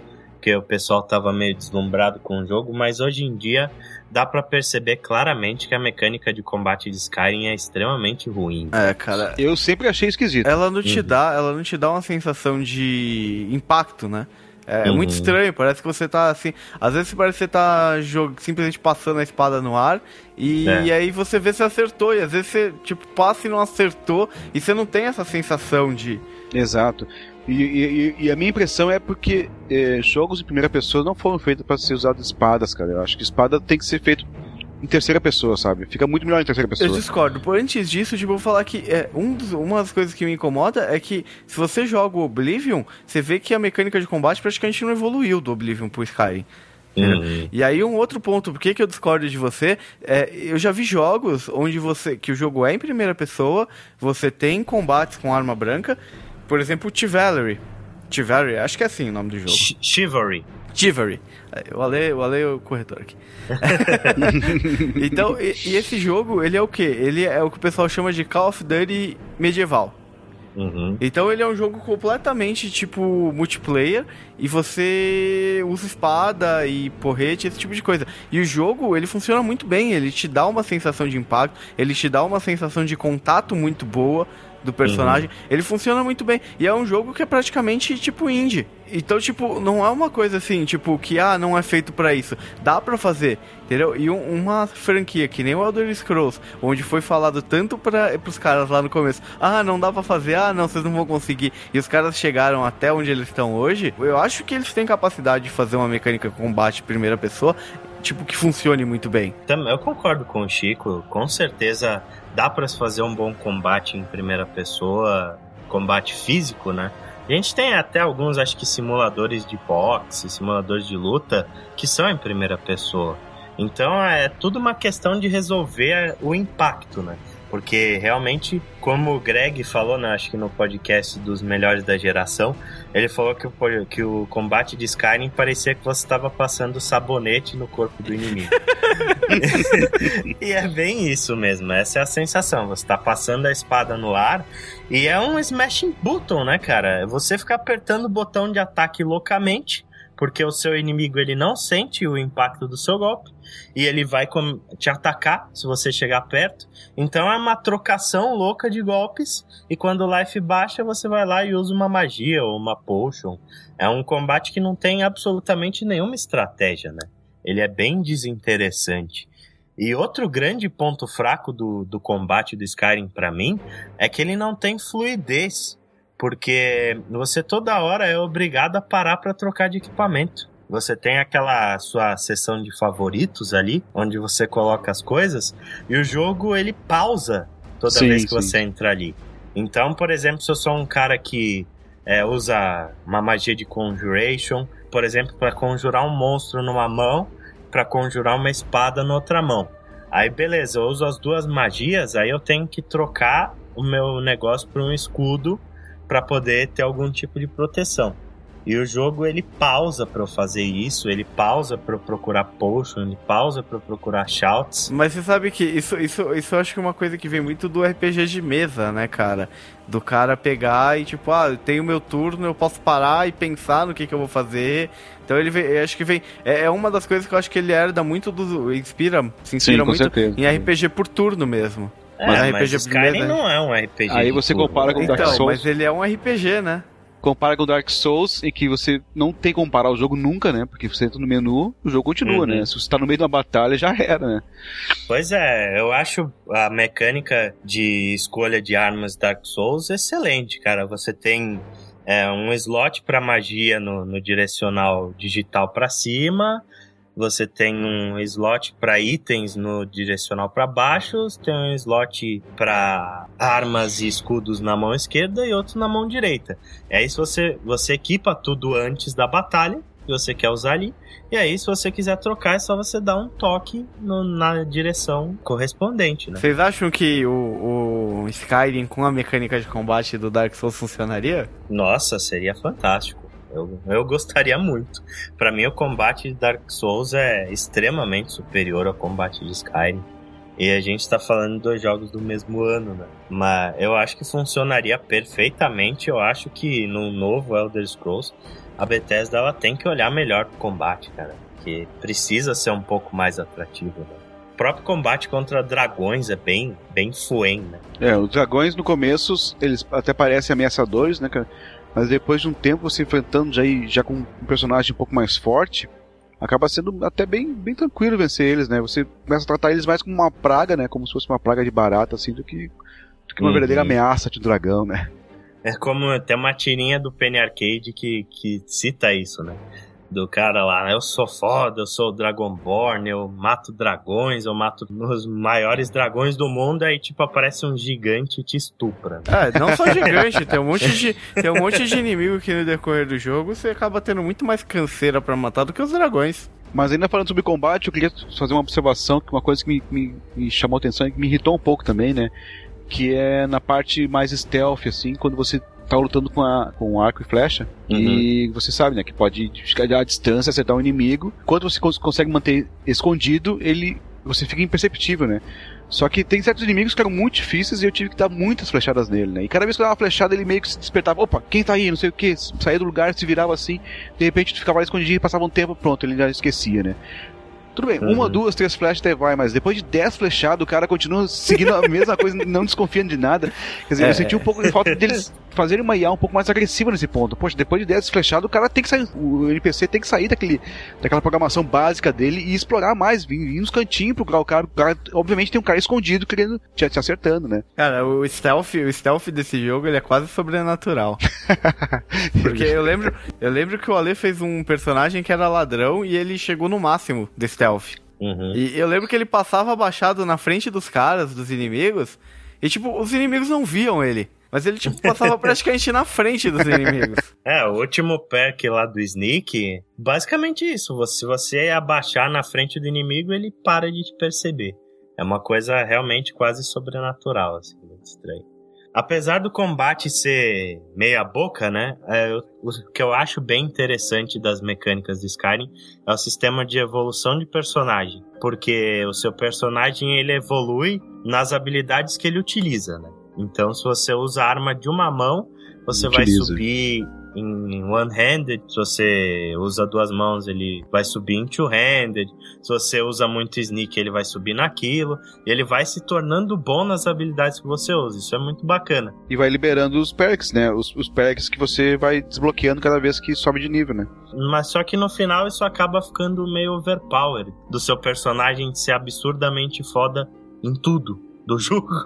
porque o pessoal tava meio deslumbrado com o jogo, mas hoje em dia dá pra perceber claramente que a mecânica de combate de Skyrim é extremamente ruim. É, cara. Eu sempre achei esquisito. Ela não te Uhum. dá, ela não te dá uma sensação de impacto, né? É Uhum. muito estranho, parece que você tá assim. Às vezes parece que você tá jog... simplesmente passando a espada no ar e, É. aí você vê se acertou. E às vezes você, tipo, passa e não acertou e você não tem essa sensação de. Exato. E, e- e a minha impressão é porque é, jogos em primeira pessoa não foram feitos para ser usado espadas, cara. Eu acho que espada tem que ser feito em terceira pessoa, sabe? Fica muito melhor em terceira Eu pessoa. discordo. Por antes disso, tipo, eu vou falar que é, um dos- uma das coisas que me incomoda é que se você joga o Oblivion, você vê que a mecânica de combate praticamente não evoluiu do Oblivion pro Skyrim. Uhum. E aí um outro ponto, por que, que eu discordo de você, é, eu já vi jogos onde você, que o jogo é em primeira pessoa, você tem combates com arma branca, por exemplo, Chivalry. Chivalry, acho que é assim o nome do jogo. Ch- Chivalry. Chivalry. É, O Ale, o Ale é o corretor aqui. (laughs) (laughs) então, e, e esse jogo, ele é o quê? Ele é o que o pessoal chama de Call of Duty medieval. Uhum. Então ele é um jogo completamente tipo multiplayer e você usa espada e porrete, esse tipo de coisa. E o jogo, ele funciona muito bem, ele te dá uma sensação de impacto, ele te dá uma sensação de contato muito boa do personagem. Ele funciona muito bem. E é um jogo que é praticamente tipo indie. Então, tipo, não é uma coisa assim, tipo, que ah, não é feito pra isso. Dá pra fazer, entendeu? E um- uma franquia que nem o Elder Scrolls, onde foi falado tanto para pros caras lá no começo, ah, não dá pra fazer, ah, não, vocês não vão conseguir. E os caras chegaram até onde eles estão hoje. Eu acho que eles têm capacidade de fazer uma mecânica de combate primeira pessoa, tipo, que funcione muito bem. Eu concordo com o Chico, com certeza dá pra se fazer um bom combate em primeira pessoa, combate físico, né? A gente tem até alguns, acho que simuladores de boxe, simuladores de luta, que são em primeira pessoa. Então é tudo uma questão de resolver o impacto, né? Porque realmente, como o Greg falou, né, acho que no podcast dos melhores da geração, ele falou que o, que o combate de Skyrim parecia que você estava passando sabonete no corpo do inimigo. (laughs) e é bem isso mesmo, essa é a sensação. Você tá passando a espada no ar e é um smashing button, né, cara? Você fica apertando o botão de ataque loucamente, porque o seu inimigo ele não sente o impacto do seu golpe e ele vai te atacar se você chegar perto. Então é uma trocação louca de golpes e quando o life baixa você vai lá e usa uma magia ou uma potion. É um combate que não tem absolutamente nenhuma estratégia, né? Ele é bem desinteressante. E outro grande ponto fraco do, do combate do Skyrim para mim é que ele não tem fluidez, porque você toda hora é obrigado a parar para trocar de equipamento. Você tem aquela sua seção de favoritos ali, onde você coloca as coisas, e o jogo ele pausa toda Sim, vez que sim. você entra ali. Então, por exemplo, se eu sou um cara que é, usa uma magia de conjuration, por exemplo, para conjurar um monstro numa mão, para conjurar uma espada na outra mão. Aí beleza, eu uso as duas magias, aí eu tenho que trocar o meu negócio por um escudo para poder ter algum tipo de proteção. E o jogo ele pausa para eu fazer isso, ele pausa para eu procurar potion, ele pausa para eu procurar shouts. Mas você sabe que isso, isso, isso eu acho que é uma coisa que vem muito do RPG de mesa, né, cara? Do cara pegar e tipo, ah, eu tenho meu turno, eu posso parar e pensar no que, que eu vou fazer. Então ele vem, eu acho que vem. É, é uma das coisas que eu acho que ele herda muito do. Inspira, se inspira com muito certeza. em RPG por turno mesmo. É, Mas mas, RPG de Skyrim mesa- não é um RPG. Aí você turno. compara com Dark Então, Souls. mas ele é um RPG, né? Compara com Dark Souls, em que você não tem como parar o jogo nunca, né? Porque você entra no menu, o jogo continua, Uhum. né? Se você tá no meio de uma batalha, já era, né? Pois é, eu acho a mecânica de escolha de armas Dark Souls excelente, cara. Você tem é, um slot para magia no, no direcional digital para cima, você tem um slot para itens no direcional para baixo, tem um slot para armas e escudos na mão esquerda e outro na mão direita. E aí se você você equipa tudo antes da batalha que você quer usar ali. E aí, se você quiser trocar, é só você dar um toque no- na direção correspondente, né? Vocês acham que o, o Skyrim com a mecânica de combate do Dark Souls funcionaria? Nossa, seria fantástico. Eu, eu gostaria muito. Pra mim, o combate de Dark Souls é extremamente superior ao combate de Skyrim. E a gente tá falando dos jogos do mesmo ano, né? Mas eu acho que funcionaria perfeitamente. Eu acho que no novo Elder Scrolls, a Bethesda ela tem que olhar melhor pro combate, cara. Que precisa ser um pouco mais atrativo, né? O próprio combate contra dragões é bem, bem fuem, né? É, os dragões no começo, eles até parecem ameaçadores, né, cara? Mas depois de um tempo você enfrentando já, já com um personagem um pouco mais forte, acaba sendo até bem, bem tranquilo vencer eles, né? Você começa a tratar eles mais como uma praga, né? Como se fosse uma praga de barata, assim, do que, do que uma Uhum. verdadeira ameaça de dragão, né? É como tem uma tirinha do Penny Arcade que, que cita isso, né? Do cara lá, eu sou foda, eu sou o Dragonborn, eu mato dragões, eu mato os maiores dragões do mundo, aí tipo aparece um gigante e te estupra. É, não só gigante, tem um monte de, tem um monte de inimigo que no decorrer do jogo você acaba tendo muito mais canseira pra matar do que os dragões. Mas ainda falando sobre combate, eu queria fazer uma observação, que uma coisa que me, me, me chamou a atenção e que me irritou um pouco também, né? Que é na parte mais stealth, assim, quando você tá lutando com, a, com arco e flecha, e você sabe, né, que pode ficar à distância, acertar um inimigo. Quando você cons- consegue manter escondido, ele você fica imperceptível, né? Só que tem certos inimigos que eram muito difíceis e eu tive que dar muitas flechadas nele, né? E cada vez que eu dava uma flechada, ele meio que se despertava. Opa, quem tá aí? Não sei o que. Saía do lugar, se virava assim. De repente tu ficava lá escondidinho e passava um tempo, pronto, ele já esquecia, né? Tudo bem, uma, Uhum. duas, três flechas até vai, mas depois de dez flechadas, o cara continua seguindo a (laughs) mesma coisa, não desconfiando de nada. Quer dizer, É. eu senti um pouco de falta deles (laughs) fazerem uma IA um pouco mais agressiva nesse ponto. Poxa, depois de dez flechadas, o cara tem que sair, o NPC tem que sair daquele, daquela programação básica dele e explorar mais, vir, vir nos cantinhos procurar o cara. O cara, obviamente, tem um cara escondido querendo te, te acertando, né? Cara, o stealth, o stealth desse jogo ele é quase sobrenatural. (laughs) Porque eu lembro, eu lembro que o Ale fez um personagem que era ladrão e ele chegou no máximo de stealth. Uhum. E eu lembro que ele passava abaixado na frente dos caras, dos inimigos, e tipo, os inimigos não viam ele. Mas ele, tipo, passava (laughs) praticamente na frente dos inimigos. (laughs) É, o último perk lá do Sneak, basicamente isso. Se você abaixar na frente do inimigo, ele para de te perceber. É uma coisa realmente quase sobrenatural, assim, muito estranho. Apesar do combate ser meia boca, né? é, o que eu acho bem interessante das mecânicas de Skyrim é o sistema de evolução de personagem. Porque o seu personagem ele evolui nas habilidades que ele utiliza, né? Então, se você usa a arma de uma mão, você vai Utiliza. subir em one-handed. Se você usa duas mãos, ele vai subir em two-handed. Se você usa muito sneak, ele vai subir naquilo. E ele vai se tornando bom nas habilidades que você usa. Isso é muito bacana. E vai liberando os perks, né? Os, os perks que você vai desbloqueando cada vez que sobe de nível, né? Mas só que no final isso acaba ficando meio overpowered. Do seu personagem ser absurdamente foda em tudo do jogo. (laughs)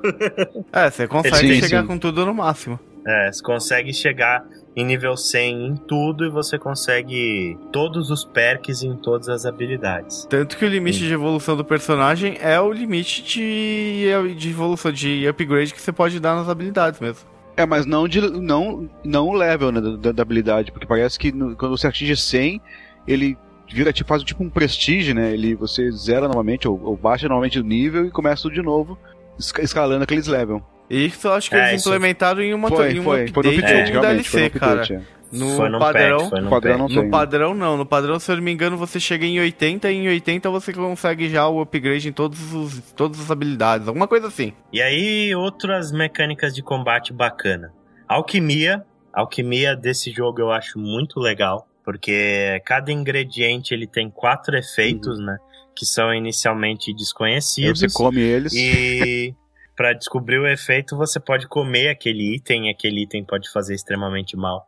É, você consegue Sim, chegar sim. com tudo no máximo. É, você consegue chegar em nível 100 em tudo e você consegue todos os perks em todas as habilidades. Tanto que o limite de evolução do personagem é o limite de, de evolução, de upgrade que você pode dar nas habilidades mesmo. É, mas não de não não o level né, da, da habilidade, porque parece que no- quando você atinge 100, ele vira tipo faz tipo um prestígio, né? Ele você zera novamente ou, ou baixa novamente o nível e começa tudo de novo, esca- escalando aqueles level. E isso eu acho que É, eles isso- implementaram em uma Foi, em um foi, foi no update update, e um realmente, foi no DLC, cara. update, é. No foi num padrão, patch, foi no padrão não tem. No padrão não, no padrão, se eu não me engano, você chega em 80 e em 80 você consegue já o upgrade em todos os, todas as habilidades, alguma coisa assim. E aí, outras mecânicas de combate bacana. Alquimia. Alquimia desse jogo eu acho muito legal, porque cada ingrediente ele tem quatro efeitos, né? Que são inicialmente desconhecidos. você come eles. E (laughs) para descobrir o efeito, você pode comer aquele item, e aquele item pode fazer extremamente mal.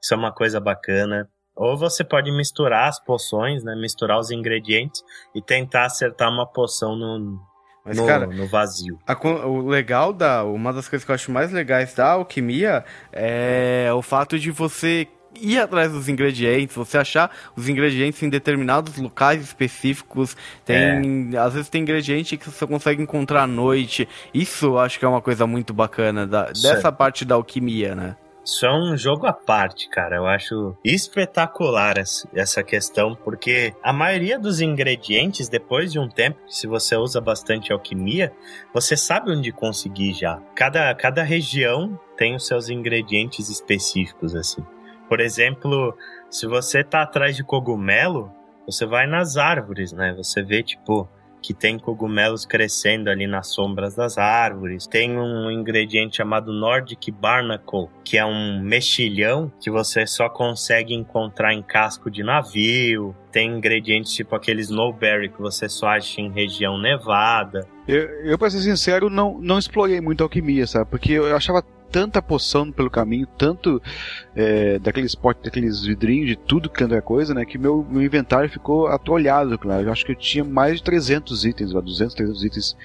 Isso é uma coisa bacana. Ou você pode misturar as poções, né? Misturar os ingredientes e tentar acertar uma poção no, Mas, no, cara, no vazio. A o legal da. Uma das coisas que eu acho mais legais da alquimia é o fato de você ir atrás dos ingredientes, você achar os ingredientes em determinados locais específicos. Tem. Às vezes tem ingrediente que você consegue encontrar à noite. Isso eu acho que é uma coisa muito bacana da, Isso é. dessa parte da alquimia, né? Isso é um jogo à parte, cara. Eu acho espetacular essa- essa questão, porque a maioria dos ingredientes, depois de um tempo, se você usa bastante alquimia, você sabe onde conseguir já. Cada, cada região tem os seus ingredientes específicos, assim. Por exemplo, se você tá atrás de cogumelo, você vai nas árvores, né? Você vê, tipo, que tem cogumelos crescendo ali nas sombras das árvores. Tem um ingrediente chamado Nordic Barnacle, que é um mexilhão que você só consegue encontrar em casco de navio. Tem ingredientes tipo aquele Snowberry que você só acha em região nevada. Eu, eu, pra ser sincero, não, não explorei muito a alquimia, sabe? Porque eu achava tanta poção pelo caminho, tanto é, daqueles potes, daqueles vidrinhos, de tudo que é coisa, né? Que meu, meu inventário ficou atolhado, claro. Eu acho que eu tinha mais de 300 itens, lá, 200, 300 itens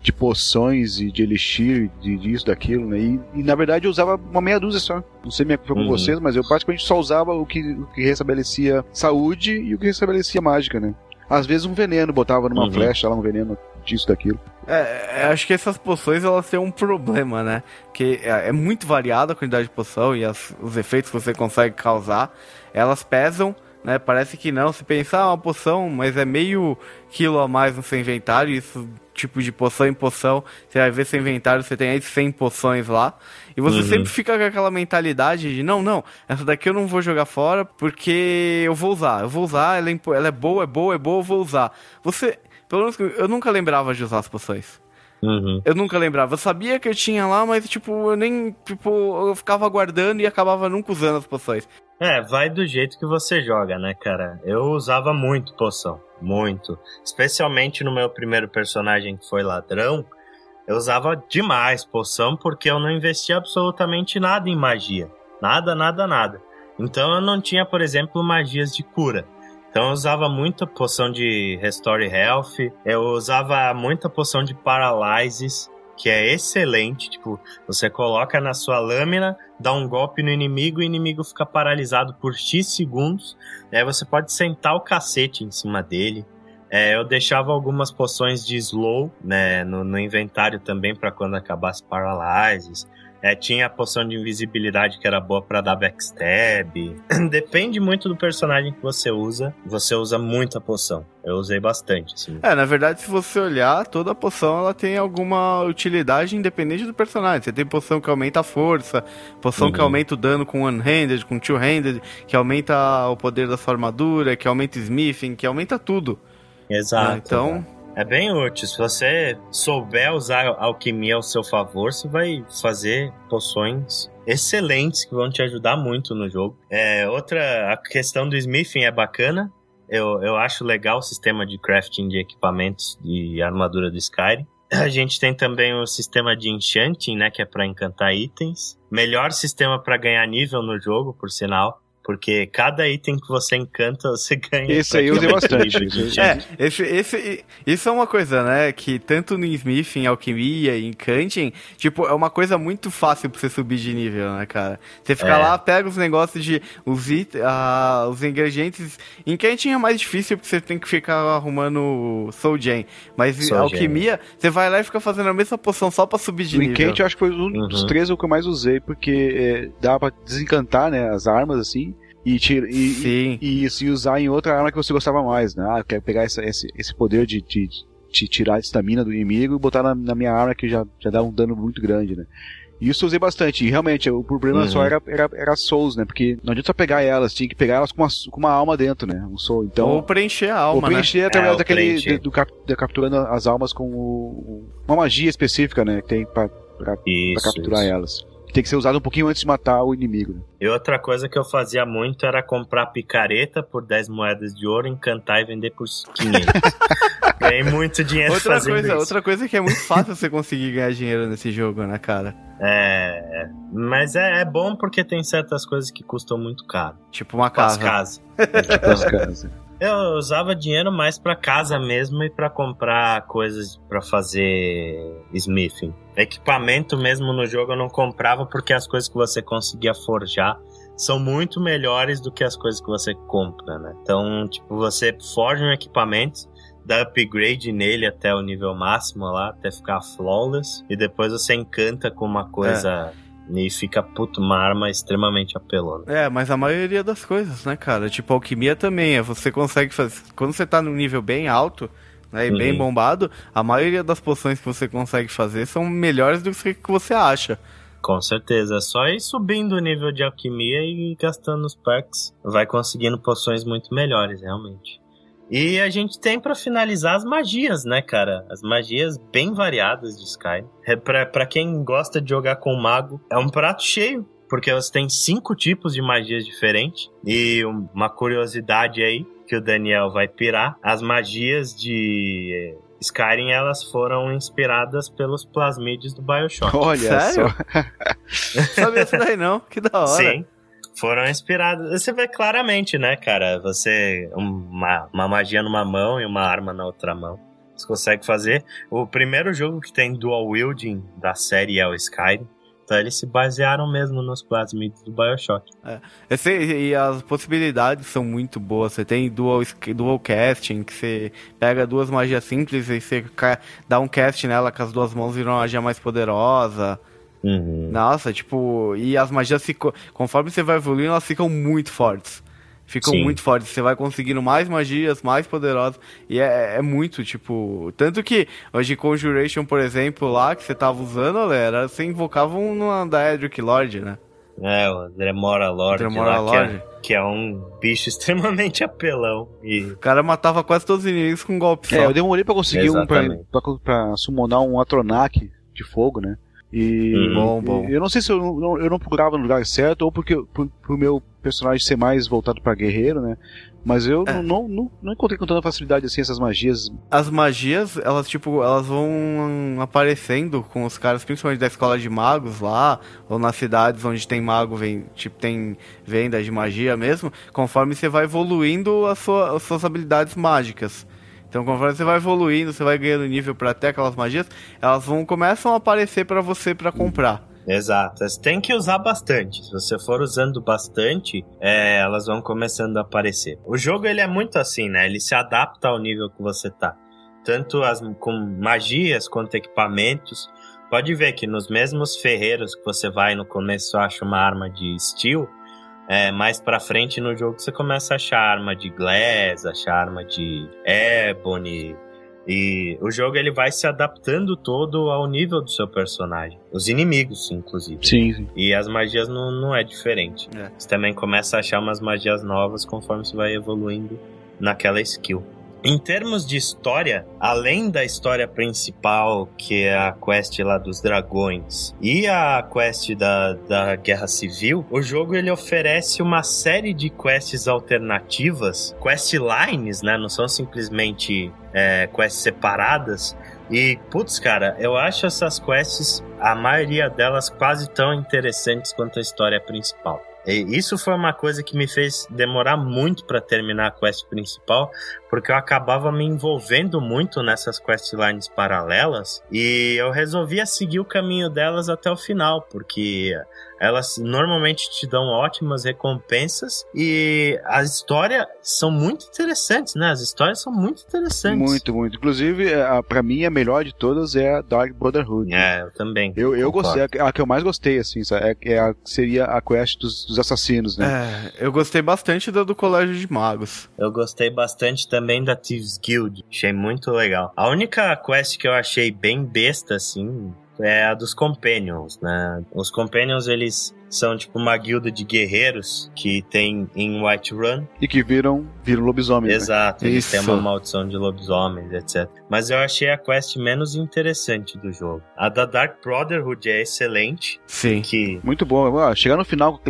de poções e de elixir, de disso, daquilo, né? E, e, na verdade eu usava uma meia dúzia só. Não sei como é que foi com Uhum. vocês, mas eu praticamente só usava o que, o que restabelecia saúde e o que restabelecia mágica, né? Às vezes um veneno, botava numa Uhum. flecha lá, um veneno disso, daquilo. É, é, acho que essas poções elas têm um problema, né? Que é, é muito variada a quantidade de poção e as- os efeitos que você consegue causar. Elas pesam, né? Parece que não. Se pensar ah, uma poção, mas é meio quilo a mais no seu inventário. Isso, tipo de poção em poção. Você vai ver seu inventário, você tem aí 100 poções lá. E você Uhum. sempre fica com aquela mentalidade de: não, não, essa daqui eu não vou jogar fora porque eu vou usar. Eu vou usar, ela é, ela é boa, é boa, é boa, eu vou usar. Você. Pelo menos eu nunca lembrava de usar as poções. Uhum. Eu nunca lembrava. Eu sabia que eu tinha lá, mas tipo, eu nem. Tipo, eu ficava guardando e acabava nunca usando as poções. É, vai do jeito que você joga, né, cara? Eu usava muito poção. Muito. Especialmente no meu primeiro personagem que foi ladrão. Eu usava demais poção porque eu não investia absolutamente nada em magia. Nada, nada, nada. Então eu não tinha, por exemplo, magias de cura. Então eu usava muita poção de Restore Health. Eu usava muita poção de Paralysis, que é excelente. Tipo, você coloca na sua lâmina, dá um golpe no inimigo, o inimigo fica paralisado por X segundos. E aí você pode sentar o cacete em cima dele. É, eu deixava algumas poções de slow né, no, no inventário também para quando acabasse Paralysis. É, tinha a poção de invisibilidade que era boa para dar backstab. (clears throat) Depende muito do personagem que você usa. Você usa muita poção. Eu usei bastante, assim. É, na verdade, se você olhar, toda poção ela tem alguma utilidade independente do personagem. Você tem poção que aumenta a força, poção que Uhum. aumenta o dano com one-handed, com two-handed, que aumenta o poder da sua armadura, que aumenta smithing, que aumenta tudo. Exato. Então, É bem útil. Se você souber usar a alquimia ao seu favor, você vai fazer poções excelentes que vão te ajudar muito no jogo. É, outra, a questão do smithing é bacana. Eu, eu acho legal o sistema de crafting de equipamentos e armadura do Skyrim. (clears throat) A gente tem também o sistema de enchanting, né, que é para encantar itens. Melhor sistema para ganhar nível no jogo, por sinal. Porque cada item que você encanta, (laughs) você ganha. Esse aí eu usei bastante. É, esse, esse, isso é uma coisa, né? Que tanto no Smith, em Alquimia, em Canting, tipo, é uma coisa muito fácil pra você subir de nível, né, cara? Você fica É. lá, pega os negócios de. Os, it, ah, os ingredientes. Em Canting é mais difícil porque você tem que ficar arrumando Soul Gem. Mas em Soul Alquimia, você vai lá e fica fazendo a mesma poção só pra subir de O nível. Enquente eu acho que foi um dos Uhum. três o que eu mais usei, porque é, dá pra desencantar né, as armas assim e, tira, e, e, e se usar em outra arma que você gostava mais, né? Ah, eu quero pegar essa, esse, esse poder de, de, de tirar a estamina do inimigo e botar na, na minha arma que já, já dá um dano muito grande, né? Isso eu usei bastante, e realmente o problema Uhum. só era, era, era souls, né? Porque não adianta só pegar elas, tinha que pegar elas com uma, com uma alma dentro, né? Um soul. Então, Ou preencher a ou alma, né? preencher através É, ou daquele. preencher. Do, cap, da capturando as almas com o- uma magia específica, né? Que tem pra, pra, pra Isso, capturar isso. elas. Tem que ser usado um pouquinho antes de matar o inimigo. Né? E outra coisa que eu fazia muito era comprar picareta por 10 moedas de ouro, encantar e vender por 500. (laughs) Ganhei muito dinheiro Outra fazendo coisa, isso. outra coisa que é muito fácil você conseguir ganhar dinheiro nesse jogo, né, cara? É, mas é, é bom porque tem certas coisas que custam muito caro. Tipo uma Tipo as casa. casas. Tipo as casas. Eu usava dinheiro mais pra casa mesmo e pra comprar coisas pra fazer smithing. Equipamento mesmo no jogo eu não comprava porque as coisas que você conseguia forjar são muito melhores do que as coisas que você compra, né? Então, tipo, você forja um equipamento, dá upgrade nele até o nível máximo lá, até ficar flawless, e depois você encanta com uma coisa e fica, puto, uma arma extremamente apelona. É, mas a maioria das coisas, né, cara? Tipo, alquimia também. É, você consegue fazer. Quando você tá num nível bem alto, né, e bem Uhum. bombado, a maioria das poções que você consegue fazer são melhores do que que você acha. Com certeza, é só ir subindo o nível de alquimia e gastando os perks. Vai conseguindo poções muito melhores, realmente. E a gente tem pra finalizar as magias, né, cara? As magias bem variadas de Sky. É pra, pra quem gosta de jogar com mago, é um prato cheio. Porque você tem cinco tipos de magias diferentes. E um- uma curiosidade aí, que o Daniel vai pirar. As magias de eh, Skyrim, elas foram inspiradas pelos plasmides do Bioshock. Olha Sério? só. (laughs) Sabia isso daí não? Que da hora. Sim. Foram inspirados. Você vê claramente, né, cara? Você. Uma, uma magia numa mão e uma arma na outra mão. Você consegue fazer. O primeiro jogo que tem dual wielding da série é o Skyrim. Então eles se basearam mesmo nos plasmids do Bioshock. Esse- e as possibilidades são muito boas. Você tem dual, dual casting, que você pega duas magias simples e você dá um cast nela com as duas mãos e vira uma magia mais poderosa. Uhum. Nossa, tipo, e as magias ficam. Conforme você vai evoluindo, elas ficam muito fortes. Ficam Sim. muito fortes. Você vai conseguindo mais magias, mais poderosas. E é, é muito, tipo. Tanto que hoje Conjuration, por exemplo, lá que você tava usando, galera, você invocava um no- da Edric Lord, né? É, o Dremora Lord, Dremora lá, que é- Lord. Que, é, um bicho (laughs) extremamente apelão. E O cara matava quase todos os inimigos com um golpe só. É, eu demorei pra conseguir um pra, Exatamente. pra, pra summonar um Atronak de fogo, né? E Uhum. Bom, bom. eu não sei se eu não, eu não procurava no lugar certo ou porque por, por meu personagem ser mais voltado pra guerreiro, né? Mas eu É. não, não, não, não encontrei com tanta facilidade assim essas magias. As magias, elas, tipo, elas vão aparecendo com os caras, principalmente da escola de magos lá, ou nas cidades onde tem mago, vem, tipo, tem venda de magia mesmo, conforme você vai evoluindo a sua- as suas habilidades mágicas. Então, conforme você vai evoluindo, você vai ganhando nível pra até aquelas magias, elas vão começam a aparecer pra você pra comprar. Exato, tem que usar bastante. Se você for usando bastante, é, elas vão começando a aparecer. O jogo ele é muito assim, né? Ele se adapta ao nível que você tá. Tanto as, com magias quanto equipamentos. Pode ver que nos mesmos ferreiros que você vai no começo acha uma arma de steel. É, mais pra frente no jogo você começa a achar arma de glass, achar arma de ebony, e o jogo ele vai se adaptando todo ao nível do seu personagem. Os inimigos, inclusive. Sim, sim. E as magias não, não é diferente. É. Você também começa a achar umas magias novas conforme você vai evoluindo naquela skill. Em termos de história, além da história principal, que é a quest lá dos dragões, e a quest da, da Guerra Civil, o jogo ele oferece uma série de quests alternativas, quest lines, né? Não são simplesmente é, quests separadas. E, putz, cara, eu acho essas quests, a maioria delas quase tão interessantes quanto a história principal. E isso foi uma coisa que me fez demorar muito para terminar a quest principal, porque eu acabava me envolvendo muito nessas questlines paralelas e eu resolvia seguir o caminho delas até o final, porque elas normalmente te dão ótimas recompensas e as histórias são muito interessantes, né? As histórias são muito interessantes. Muito, muito. Inclusive, para mim, a melhor de todas é a Dark Brotherhood. É, eu também. Eu, eu gostei, a, a, que eu mais gostei, assim, é, é a, seria a quest dos, dos assassinos, né? É, eu gostei bastante da do Colégio de Magos. Eu gostei bastante também da Thieves Guild. Achei muito legal. A única quest que eu achei bem besta, assim, é a dos Companions, né? Os Companions, eles são tipo uma guilda de guerreiros que tem em Whiterun. E que viram, viram lobisomens. Né? Exato, né? eles têm uma maldição de lobisomens, etc. Mas eu achei a quest menos interessante do jogo. A da Dark Brotherhood é excelente. Sim. Que... Muito bom. Chegar no final,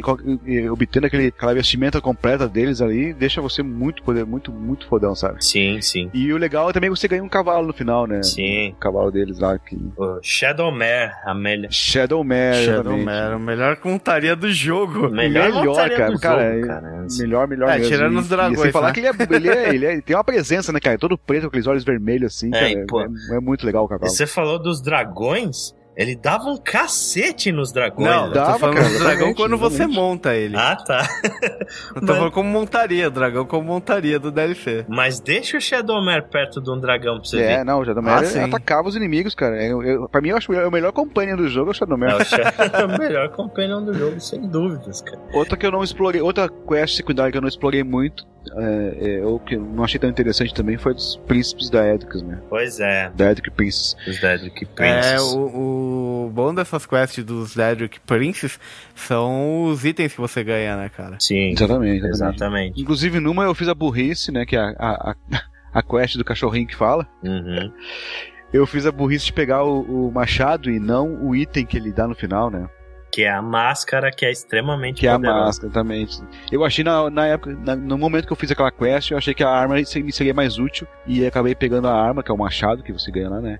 obtendo aquele, aquela vestimenta completa deles ali, deixa você muito poder, muito, muito fodão, sabe? Sim, sim. E o legal é também você ganha um cavalo no final, né? Sim. O cavalo deles lá. Que... O Shadowmare, a melhor. Shadowmare, Shadowmare, o melhor montaria do jogo. Melhor, melhor cara. Do cara, jogo, cara. Melhor, melhor é, mesmo. tirando os dragões. E, sem falar né? que ele, é, ele, é, ele, é, tem uma presença, né, cara? Todo preto com aqueles olhos vermelhos assim, é, cara. Pô, é, é, muito legal o cavalo. Você falou dos dragões? Ele dava um cacete nos dragões. Não, né? dava, tô falando cara, do dragão quando exatamente. você monta ele. Ah, tá. Eu tô falando como montaria, dragão como montaria do DLC. Mas deixa o Shadowmare perto de um dragão pra você é, ver. É, não, o Shadowmare ah, atacava os inimigos, cara. Eu, eu, pra mim, eu acho o melhor companion do jogo é o Shadowmare. É, o, Shadowmare (laughs) é o melhor companion do jogo, sem dúvidas, cara. Outra que eu não explorei, outra quest secundária que eu não explorei muito, é, é, ou que não achei tão interessante também foi dos príncipes da Edricus, né? Pois é. Da Edric Princess. Os da Edric Princess. É, o, o bom dessas quests dos Edric Princes são os itens que você ganha, né, cara? Sim. Exatamente. Exatamente. exatamente. Inclusive, numa eu fiz a burrice, né, que é a, a, a quest do cachorrinho que fala. Uhum. Eu fiz a burrice de pegar o, o machado e não o item que ele dá no final, né? Que é a máscara, que é extremamente Que poderosa. é a máscara, também. Eu achei na, na época, na, no momento que eu fiz aquela quest, eu achei que a arma me seria mais útil. E acabei pegando a arma, que é o machado que você ganha lá, né?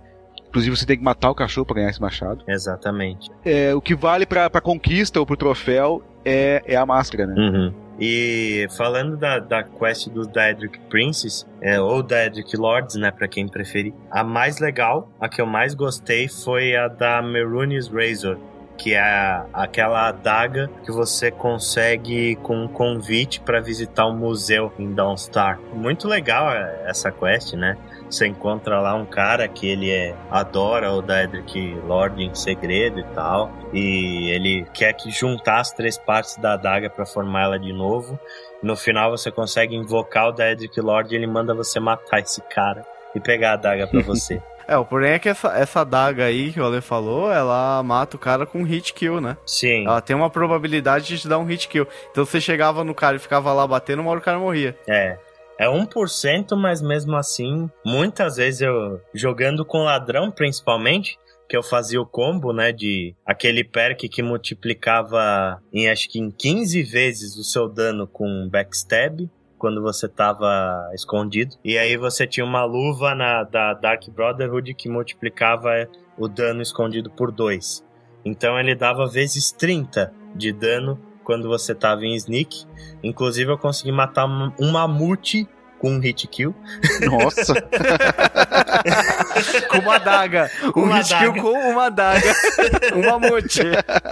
Inclusive você tem que matar o cachorro para ganhar esse machado. Exatamente. É, o que vale pra, pra conquista ou pro troféu é, é a máscara, né? Uhum. E falando da, da quest dos Daedric Princes, é, ou Daedric Lords, né, pra quem preferir, a mais legal, a que eu mais gostei foi a da Merunes Razor, que é aquela adaga que você consegue com um convite para visitar um museu em Dawnstar. Muito legal essa quest, né? Você encontra lá um cara que ele é, adora o Daedric Lord em segredo e tal, e ele quer que juntar as três partes da adaga para formar ela de novo. No final você consegue invocar o Daedric Lord e ele manda você matar esse cara e pegar a adaga para (laughs) você. É, o porém é que essa, essa daga aí que o Ale falou, ela mata o cara com hit kill, né? Sim. Ela tem uma probabilidade de te dar um hit kill. Então você chegava no cara e ficava lá batendo, uma hora o cara morria. É. É 1%, mas mesmo assim, muitas vezes eu, jogando com ladrão principalmente, que eu fazia o combo, né, de aquele perk que multiplicava em acho que em 15 vezes o seu dano com backstab, quando você tava escondido. E aí você tinha uma luva na, da Dark Brotherhood que multiplicava o dano escondido por 2. Então ele dava vezes 30 de dano quando você tava em sneak. Inclusive eu consegui matar um mamute com um hit kill. Nossa! (laughs) com uma daga. Um uma hit daga. kill com uma daga. (laughs) um mamute.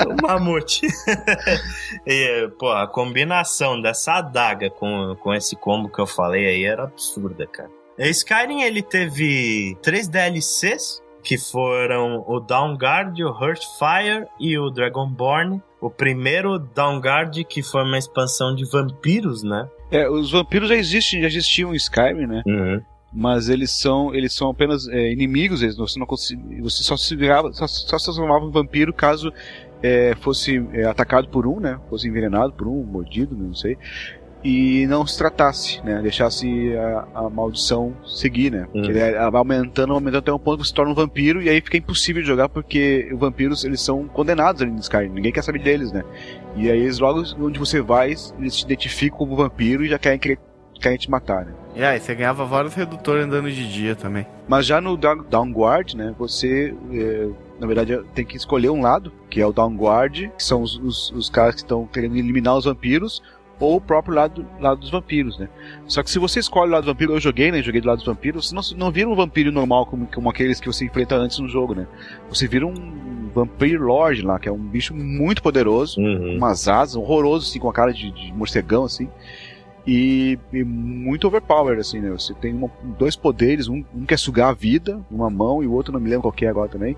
Um mamute. e, pô, a combinação dessa adaga com, com esse combo que eu falei aí era absurda, cara. Skyrim, ele teve três DLCs, que foram o Downguard, o Hearthfire e o Dragonborn. O primeiro Downguard, que foi uma expansão de vampiros, né? É, os vampiros já existem, já existiam em Skyrim, né? Uhum. Mas eles são, eles são apenas é, inimigos, eles, você não você só se virava, só, só se transformava em vampiro caso é, fosse é, atacado por um, né? Fosse envenenado por um, mordido, não sei. E não se tratasse, né? Deixasse a, a maldição seguir, né? Hum. Ele vai aumentando, aumentando até um ponto que se torna um vampiro e aí fica impossível de jogar porque os vampiros eles são condenados ali no Skyrim, ninguém quer saber deles, né? E aí eles logo onde você vai, eles te identificam como vampiro e já querem, querem te matar, né? E aí, você ganhava vários redutores andando de dia também. Mas já no Down- Downguard, né, você, é, na verdade, tem que escolher um lado, que é o Downguard, que são os, os, os caras que estão querendo eliminar os vampiros, ou o próprio lado, lado dos vampiros, né. Só que se você escolhe o lado do vampiro, eu joguei, né, joguei do lado dos vampiros, você não, não vira um vampiro normal como, como aqueles que você enfrenta antes no jogo, né. Você vira um Vampire Lord lá, que é um bicho muito poderoso, Uhum. umas asas, horroroso, assim, com a cara de, de morcegão, assim. E, e muito overpowered, assim, né? Você tem uma- dois poderes, um, um quer sugar a vida, uma mão, e o outro não me lembro qual que é agora também.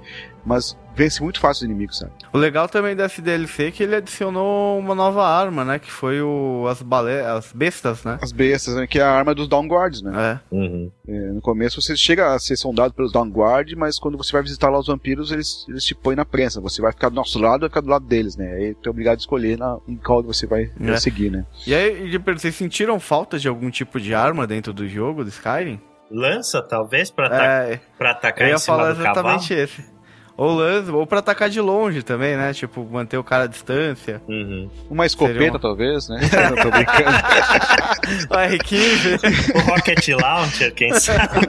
Mas vence muito fácil os inimigos, sabe? O legal também desse DLC é que ele adicionou uma nova arma, né? Que foi o as bale... as bestas, né? As bestas, né? Que é a arma dos Downguards, né? É. Uhum. É, no começo você chega a ser sondado pelos Downguard, mas quando você vai visitar lá os vampiros, eles, eles te põem na prensa. Você vai ficar do nosso lado ou ficar do lado deles, né? Aí tu é obrigado a escolher na, em qual você vai, É. seguir, né? E aí, vocês sentiram falta de algum tipo de arma dentro do jogo, do Skyrim? Lança, talvez, pra, É, pra eu atacar ia em cima falar do cavalo. exatamente esse. Ou lança, ou pra atacar de longe também, né? Tipo, manter o cara à distância. Uhum. Uma escopeta, uma- talvez, né? (laughs) Não, tô brincando. O R15. O Rocket Launcher, quem sabe?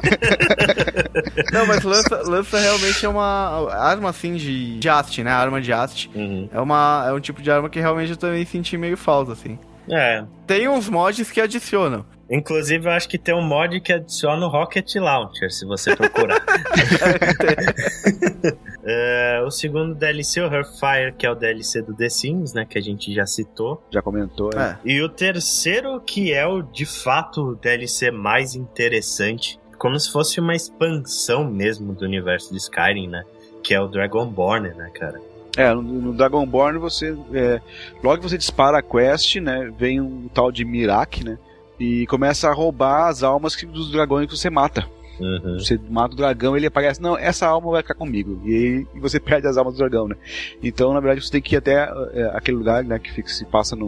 Não, mas lança, lança realmente é uma arma assim de, de haste, né? Arma de haste. Uhum. É, uma, é um tipo de arma que realmente eu também senti meio falta, assim. É. Tem uns mods que adicionam. Inclusive, eu acho que tem um mod que adiciona o Rocket Launcher, se você procurar. (laughs) É, o segundo DLC, o Hearthfire, que é o DLC do The Sims, né? Que a gente já citou. Já comentou, né? É. E o terceiro, que é o de fato o DLC mais interessante, como se fosse uma expansão mesmo do universo de Skyrim, né? Que é o Dragonborn, né, cara? É, no, no Dragonborn você. é, logo que você dispara a quest, né? Vem um tal de Mirak, né? E começa a roubar as almas que- dos dragões que você mata. Uhum. Você mata o dragão ele aparece, não, essa alma vai ficar comigo. E aí e você (laughs) perde as almas do dragão, né? Então, na verdade, você tem que ir até é, aquele lugar, né? Que fica, se passa no,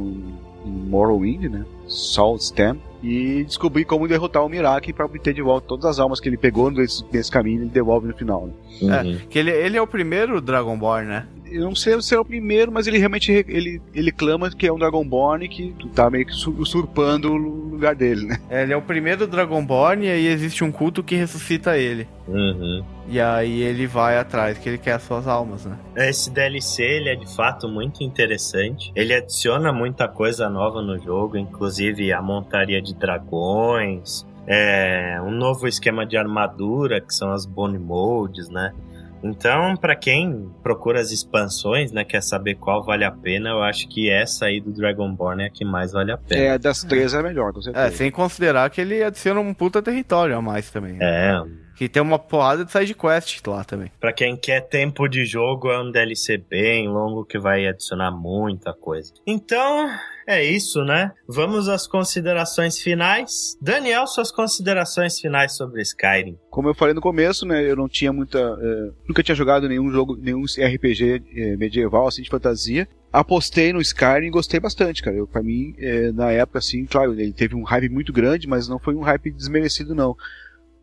em Morrowind, né? Salt Stem. E descobrir como derrotar o Mirak para obter de volta todas as almas que ele pegou nesse, nesse caminho ele devolve no final, né? Uhum. Que ele, ele é o primeiro Dragonborn, né? Eu não sei se é o primeiro, mas ele realmente re- ele, ele clama que é um Dragonborn que tá meio que su- usurpando o lugar dele, né? Ele é o primeiro Dragonborn e aí existe um culto que ressuscita ele. Uhum. E aí ele vai atrás, que ele quer as suas almas, né? Esse DLC ele é de fato muito interessante. Ele adiciona muita coisa nova no jogo, inclusive a montaria de dragões, é, um novo esquema de armadura, que são as Bone Molds, né? Então, pra quem procura as expansões, né, quer saber qual vale a pena, eu acho que essa aí do Dragonborn é a que mais vale a pena. É, das três é a melhor, com É, certeza. sem considerar que ele adiciona um puta território a mais também. né? É, Que tem uma porrada de side quest lá também. Pra quem quer tempo de jogo, é um DLC bem longo que vai adicionar muita coisa. Então, é isso, né? Vamos às considerações finais. Daniel, suas considerações finais sobre Skyrim. Como eu falei no começo, né, eu não tinha muita, é, nunca tinha jogado nenhum jogo, nenhum RPG é, medieval assim de fantasia. Apostei no Skyrim e gostei bastante, cara. Eu, pra mim, é, na época, assim, claro, ele teve um hype muito grande, mas não foi um hype desmerecido, não.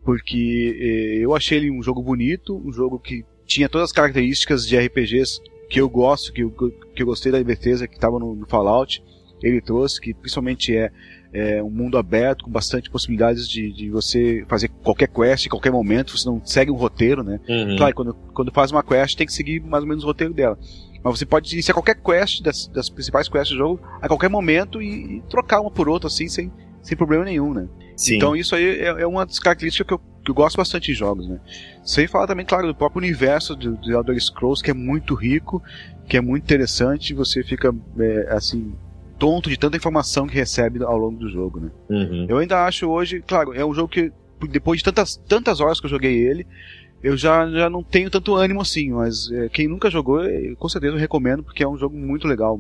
Porque eu achei ele um jogo bonito, um jogo que tinha todas as características de RPGs que eu gosto, que eu, que eu gostei da Bethesda que estava no, no Fallout. Ele trouxe, que principalmente é, é um mundo aberto, com bastante possibilidades de, de você fazer qualquer quest em qualquer momento, você não segue um roteiro, né? Uhum. Claro, quando, quando faz uma quest tem que seguir mais ou menos o roteiro dela. Mas você pode iniciar qualquer quest das, das principais quests do jogo a qualquer momento e, e trocar uma por outra assim, sem, sem problema nenhum, né? Sim. Então isso aí é, é uma das características que eu, que eu gosto bastante de jogos, né? Sem falar também, claro, do próprio universo do, do Elder Scrolls, que é muito rico, que é muito interessante, você fica, é, assim, tonto de tanta informação que recebe ao longo do jogo, né? Uhum. Eu ainda acho hoje, claro, é um jogo que depois de tantas, tantas horas que eu joguei ele, eu já, já não tenho tanto ânimo assim, mas é, quem nunca jogou, eu, com certeza eu recomendo, porque é um jogo muito legal.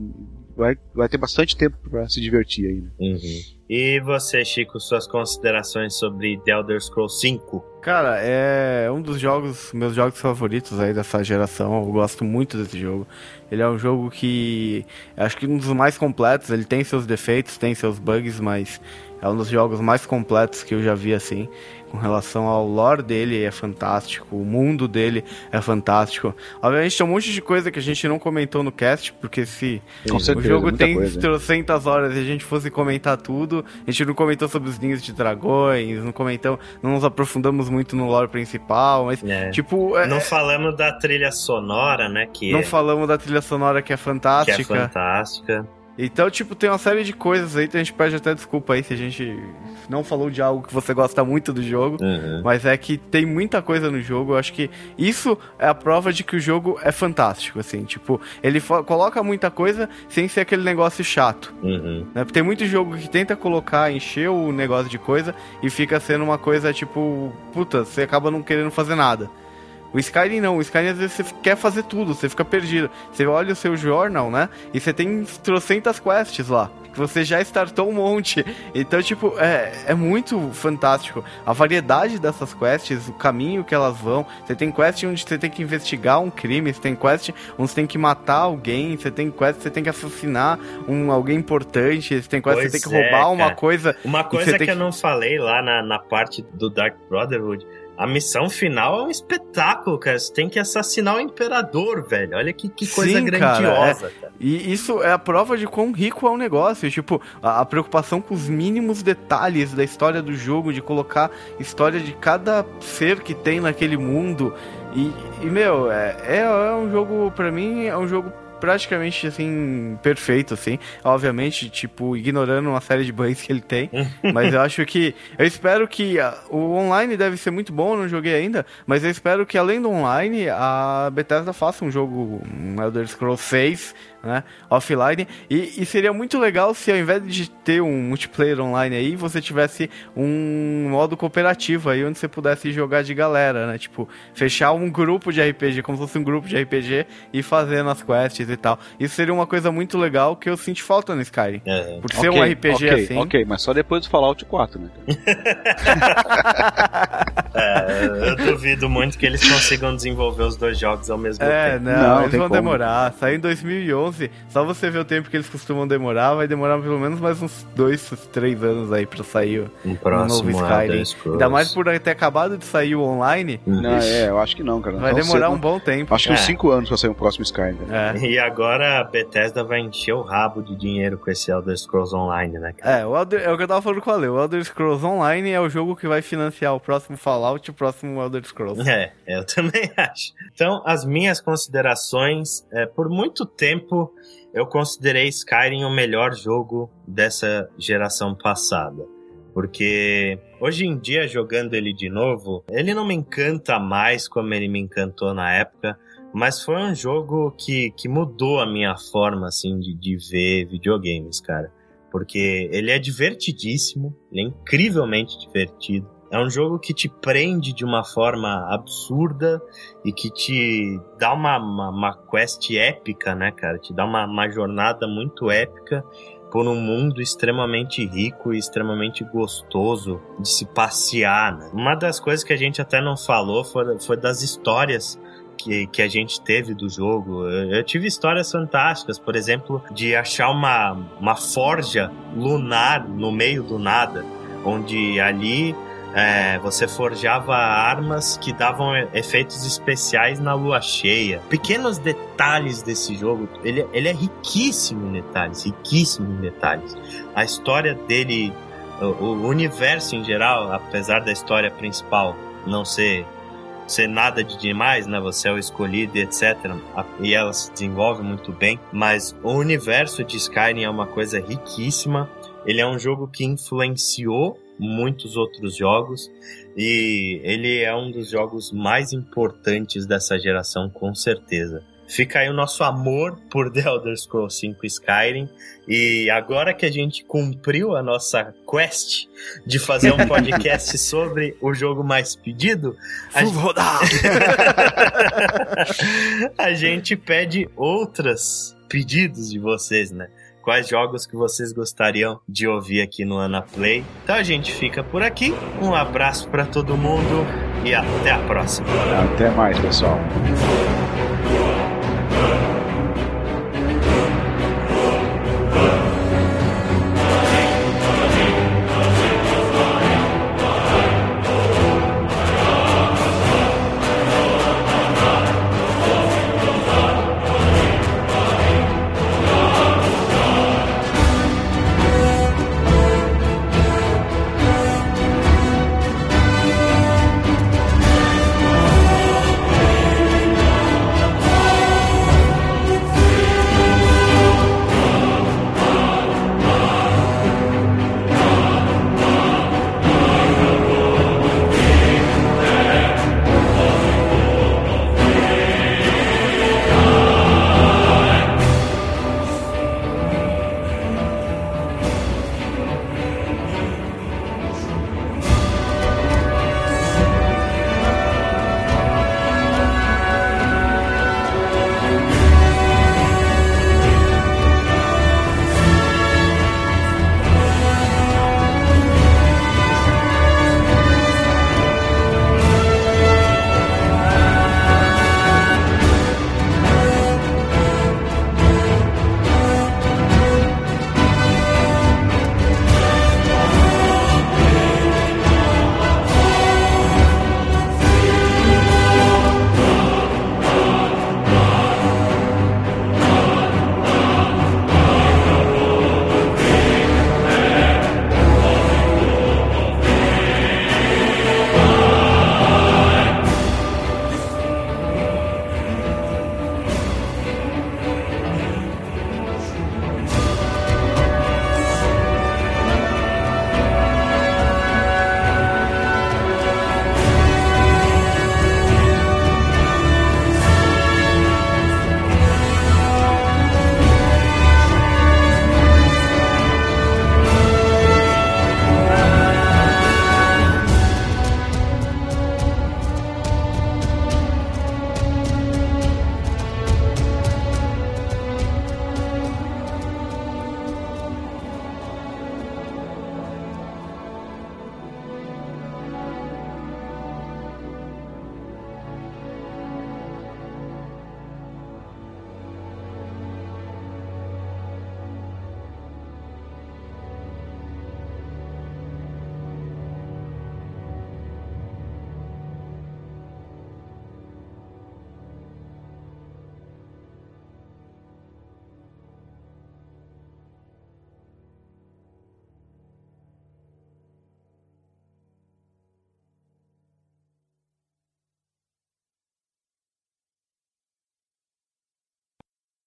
Vai, vai ter bastante tempo para se divertir aí. Né? Uhum. E você, Chico, suas considerações sobre The Elder Scrolls 5? Cara, é um dos jogos, meus jogos favoritos aí dessa geração. Eu gosto muito desse jogo. Ele é um jogo que acho que um dos mais completos. Ele tem seus defeitos, tem seus bugs, mas é um dos jogos mais completos que eu já vi assim com relação ao lore dele é fantástico, o mundo dele é fantástico. Obviamente tem um monte de coisa que a gente não comentou no cast, porque se Com certeza, o jogo tem coisa. trocentas horas e a gente fosse comentar tudo, a gente não comentou sobre os ninhos de dragões, não comentamos, não nos aprofundamos muito no lore principal, mas É. tipo, é- Não falamos da trilha sonora, né? Que, não é, falamos da trilha sonora que é que é fantástica. Então, tipo, tem uma série de coisas aí, então a gente pede até desculpa aí se a gente não falou de algo que você gosta muito do jogo. Uhum. Mas é que tem muita coisa no jogo. Eu acho que isso é a prova de que o jogo é fantástico, assim. Tipo, ele coloca muita coisa sem ser aquele negócio chato. Uhum. Né? Porque tem muito jogo que tenta colocar, encher o negócio de coisa e fica sendo uma coisa tipo, puta, você acaba não querendo fazer nada. O Skyrim não, o Skyrim às vezes você quer fazer tudo, você fica perdido. Você olha o seu journal, né? E você tem trocentas quests lá. Que você já startou um monte. Então, tipo, é, é muito fantástico. A variedade dessas quests, o caminho que elas vão. Você tem quest onde você tem que investigar um crime, você tem quest onde você tem que matar alguém, você tem quest você tem que assassinar um, alguém importante, você tem quest Pois você tem que é, roubar uma cara. coisa. Uma coisa que, tem eu que- não falei lá na, na parte do Dark Brotherhood. A missão final é um espetáculo, cara. Você tem que assassinar o imperador, velho. Olha que, que coisa Sim, cara, grandiosa, cara. E isso é a prova de quão rico é o negócio. Tipo, a, a preocupação com os mínimos detalhes da história do jogo, de colocar história de cada ser que tem naquele mundo. E, e, meu, é, é, é um jogo, pra mim, é um jogo praticamente assim perfeito assim. Obviamente tipo ignorando uma série de bugs que ele tem. Mas eu acho que eu espero que ah, o online deve ser muito bom eu não joguei ainda mas eu espero que além do online a Bethesda faça um jogo um Elder Scrolls 6 né, offline e, e seria muito legal se ao invés de ter um multiplayer online aí você tivesse um modo cooperativo aí onde você pudesse jogar de galera né tipo fechar um grupo de RPG como se fosse um grupo de RPG e fazendo as quests e tal isso seria uma coisa muito legal que eu senti falta no Skyrim É. por ser um Ok, RPG ok, assim Ok, mas só depois do Fallout 4, né? (laughs) É, eu duvido muito que eles consigam desenvolver os dois jogos ao mesmo É, tempo. não, Não, eles vão como. demorar. Saiu em 2011. Só você ver o tempo que eles costumam demorar, vai demorar pelo menos mais uns dois, três anos aí pra sair o Um o próximo novo Skyrim. Ainda mais por ter acabado de sair o online, Uhum. Não, é, eu acho que não, cara. vai Tão demorar cedo. um bom tempo. Acho que uns É. 5 anos pra sair o próximo Skyrim. É. E agora a Bethesda vai encher o rabo de dinheiro com esse Elder Scrolls Online, né? cara? É, o Elder, é o que eu tava falando com o Ale. O Elder Scrolls Online é o jogo que vai financiar o próximo Fallout e o próximo Elder Scrolls. É, eu também (laughs) acho. Então, as minhas considerações, é, por muito tempo eu considerei Skyrim o melhor jogo dessa geração passada. Porque hoje em dia, jogando ele de novo, ele não me encanta mais como ele me encantou na época, mas foi um jogo que, que mudou a minha forma, assim, de, de ver videogames, cara. Porque ele é divertidíssimo, ele é incrivelmente divertido. É um jogo que te prende de uma forma absurda e que te dá uma, uma, uma quest épica, né, cara? Te dá uma, uma jornada muito épica por um mundo extremamente rico e extremamente gostoso de se passear. Né? Uma das coisas que a gente até não falou foi, foi das histórias que, que a gente teve do jogo. Eu, eu tive histórias fantásticas, por exemplo, de achar uma, uma forja lunar no meio do nada, onde ali é, você forjava armas que davam efeitos especiais na lua cheia. Pequenos detalhes desse jogo, ele, ele é riquíssimo em detalhes, riquíssimo em detalhes. A história dele, o, o universo em geral, apesar da história principal não ser ser nada de demais, né? Você é o escolhido etc. E ela se desenvolve muito bem. Mas o universo de Skyrim é uma coisa riquíssima. Ele é um jogo que influenciou muitos outros jogos e ele é um dos jogos mais importantes dessa geração, com certeza. Fica aí o nosso amor por The Elder Scrolls 5 Skyrim. E agora que a gente cumpriu a nossa quest de fazer um podcast (laughs) sobre o jogo mais pedido, a rodar! (laughs) a gente pede outros pedidos de vocês, né? Quais jogos que vocês gostariam de ouvir aqui no Ana Play. Então a gente fica por aqui. Um abraço para todo mundo e até a próxima. Até mais, pessoal.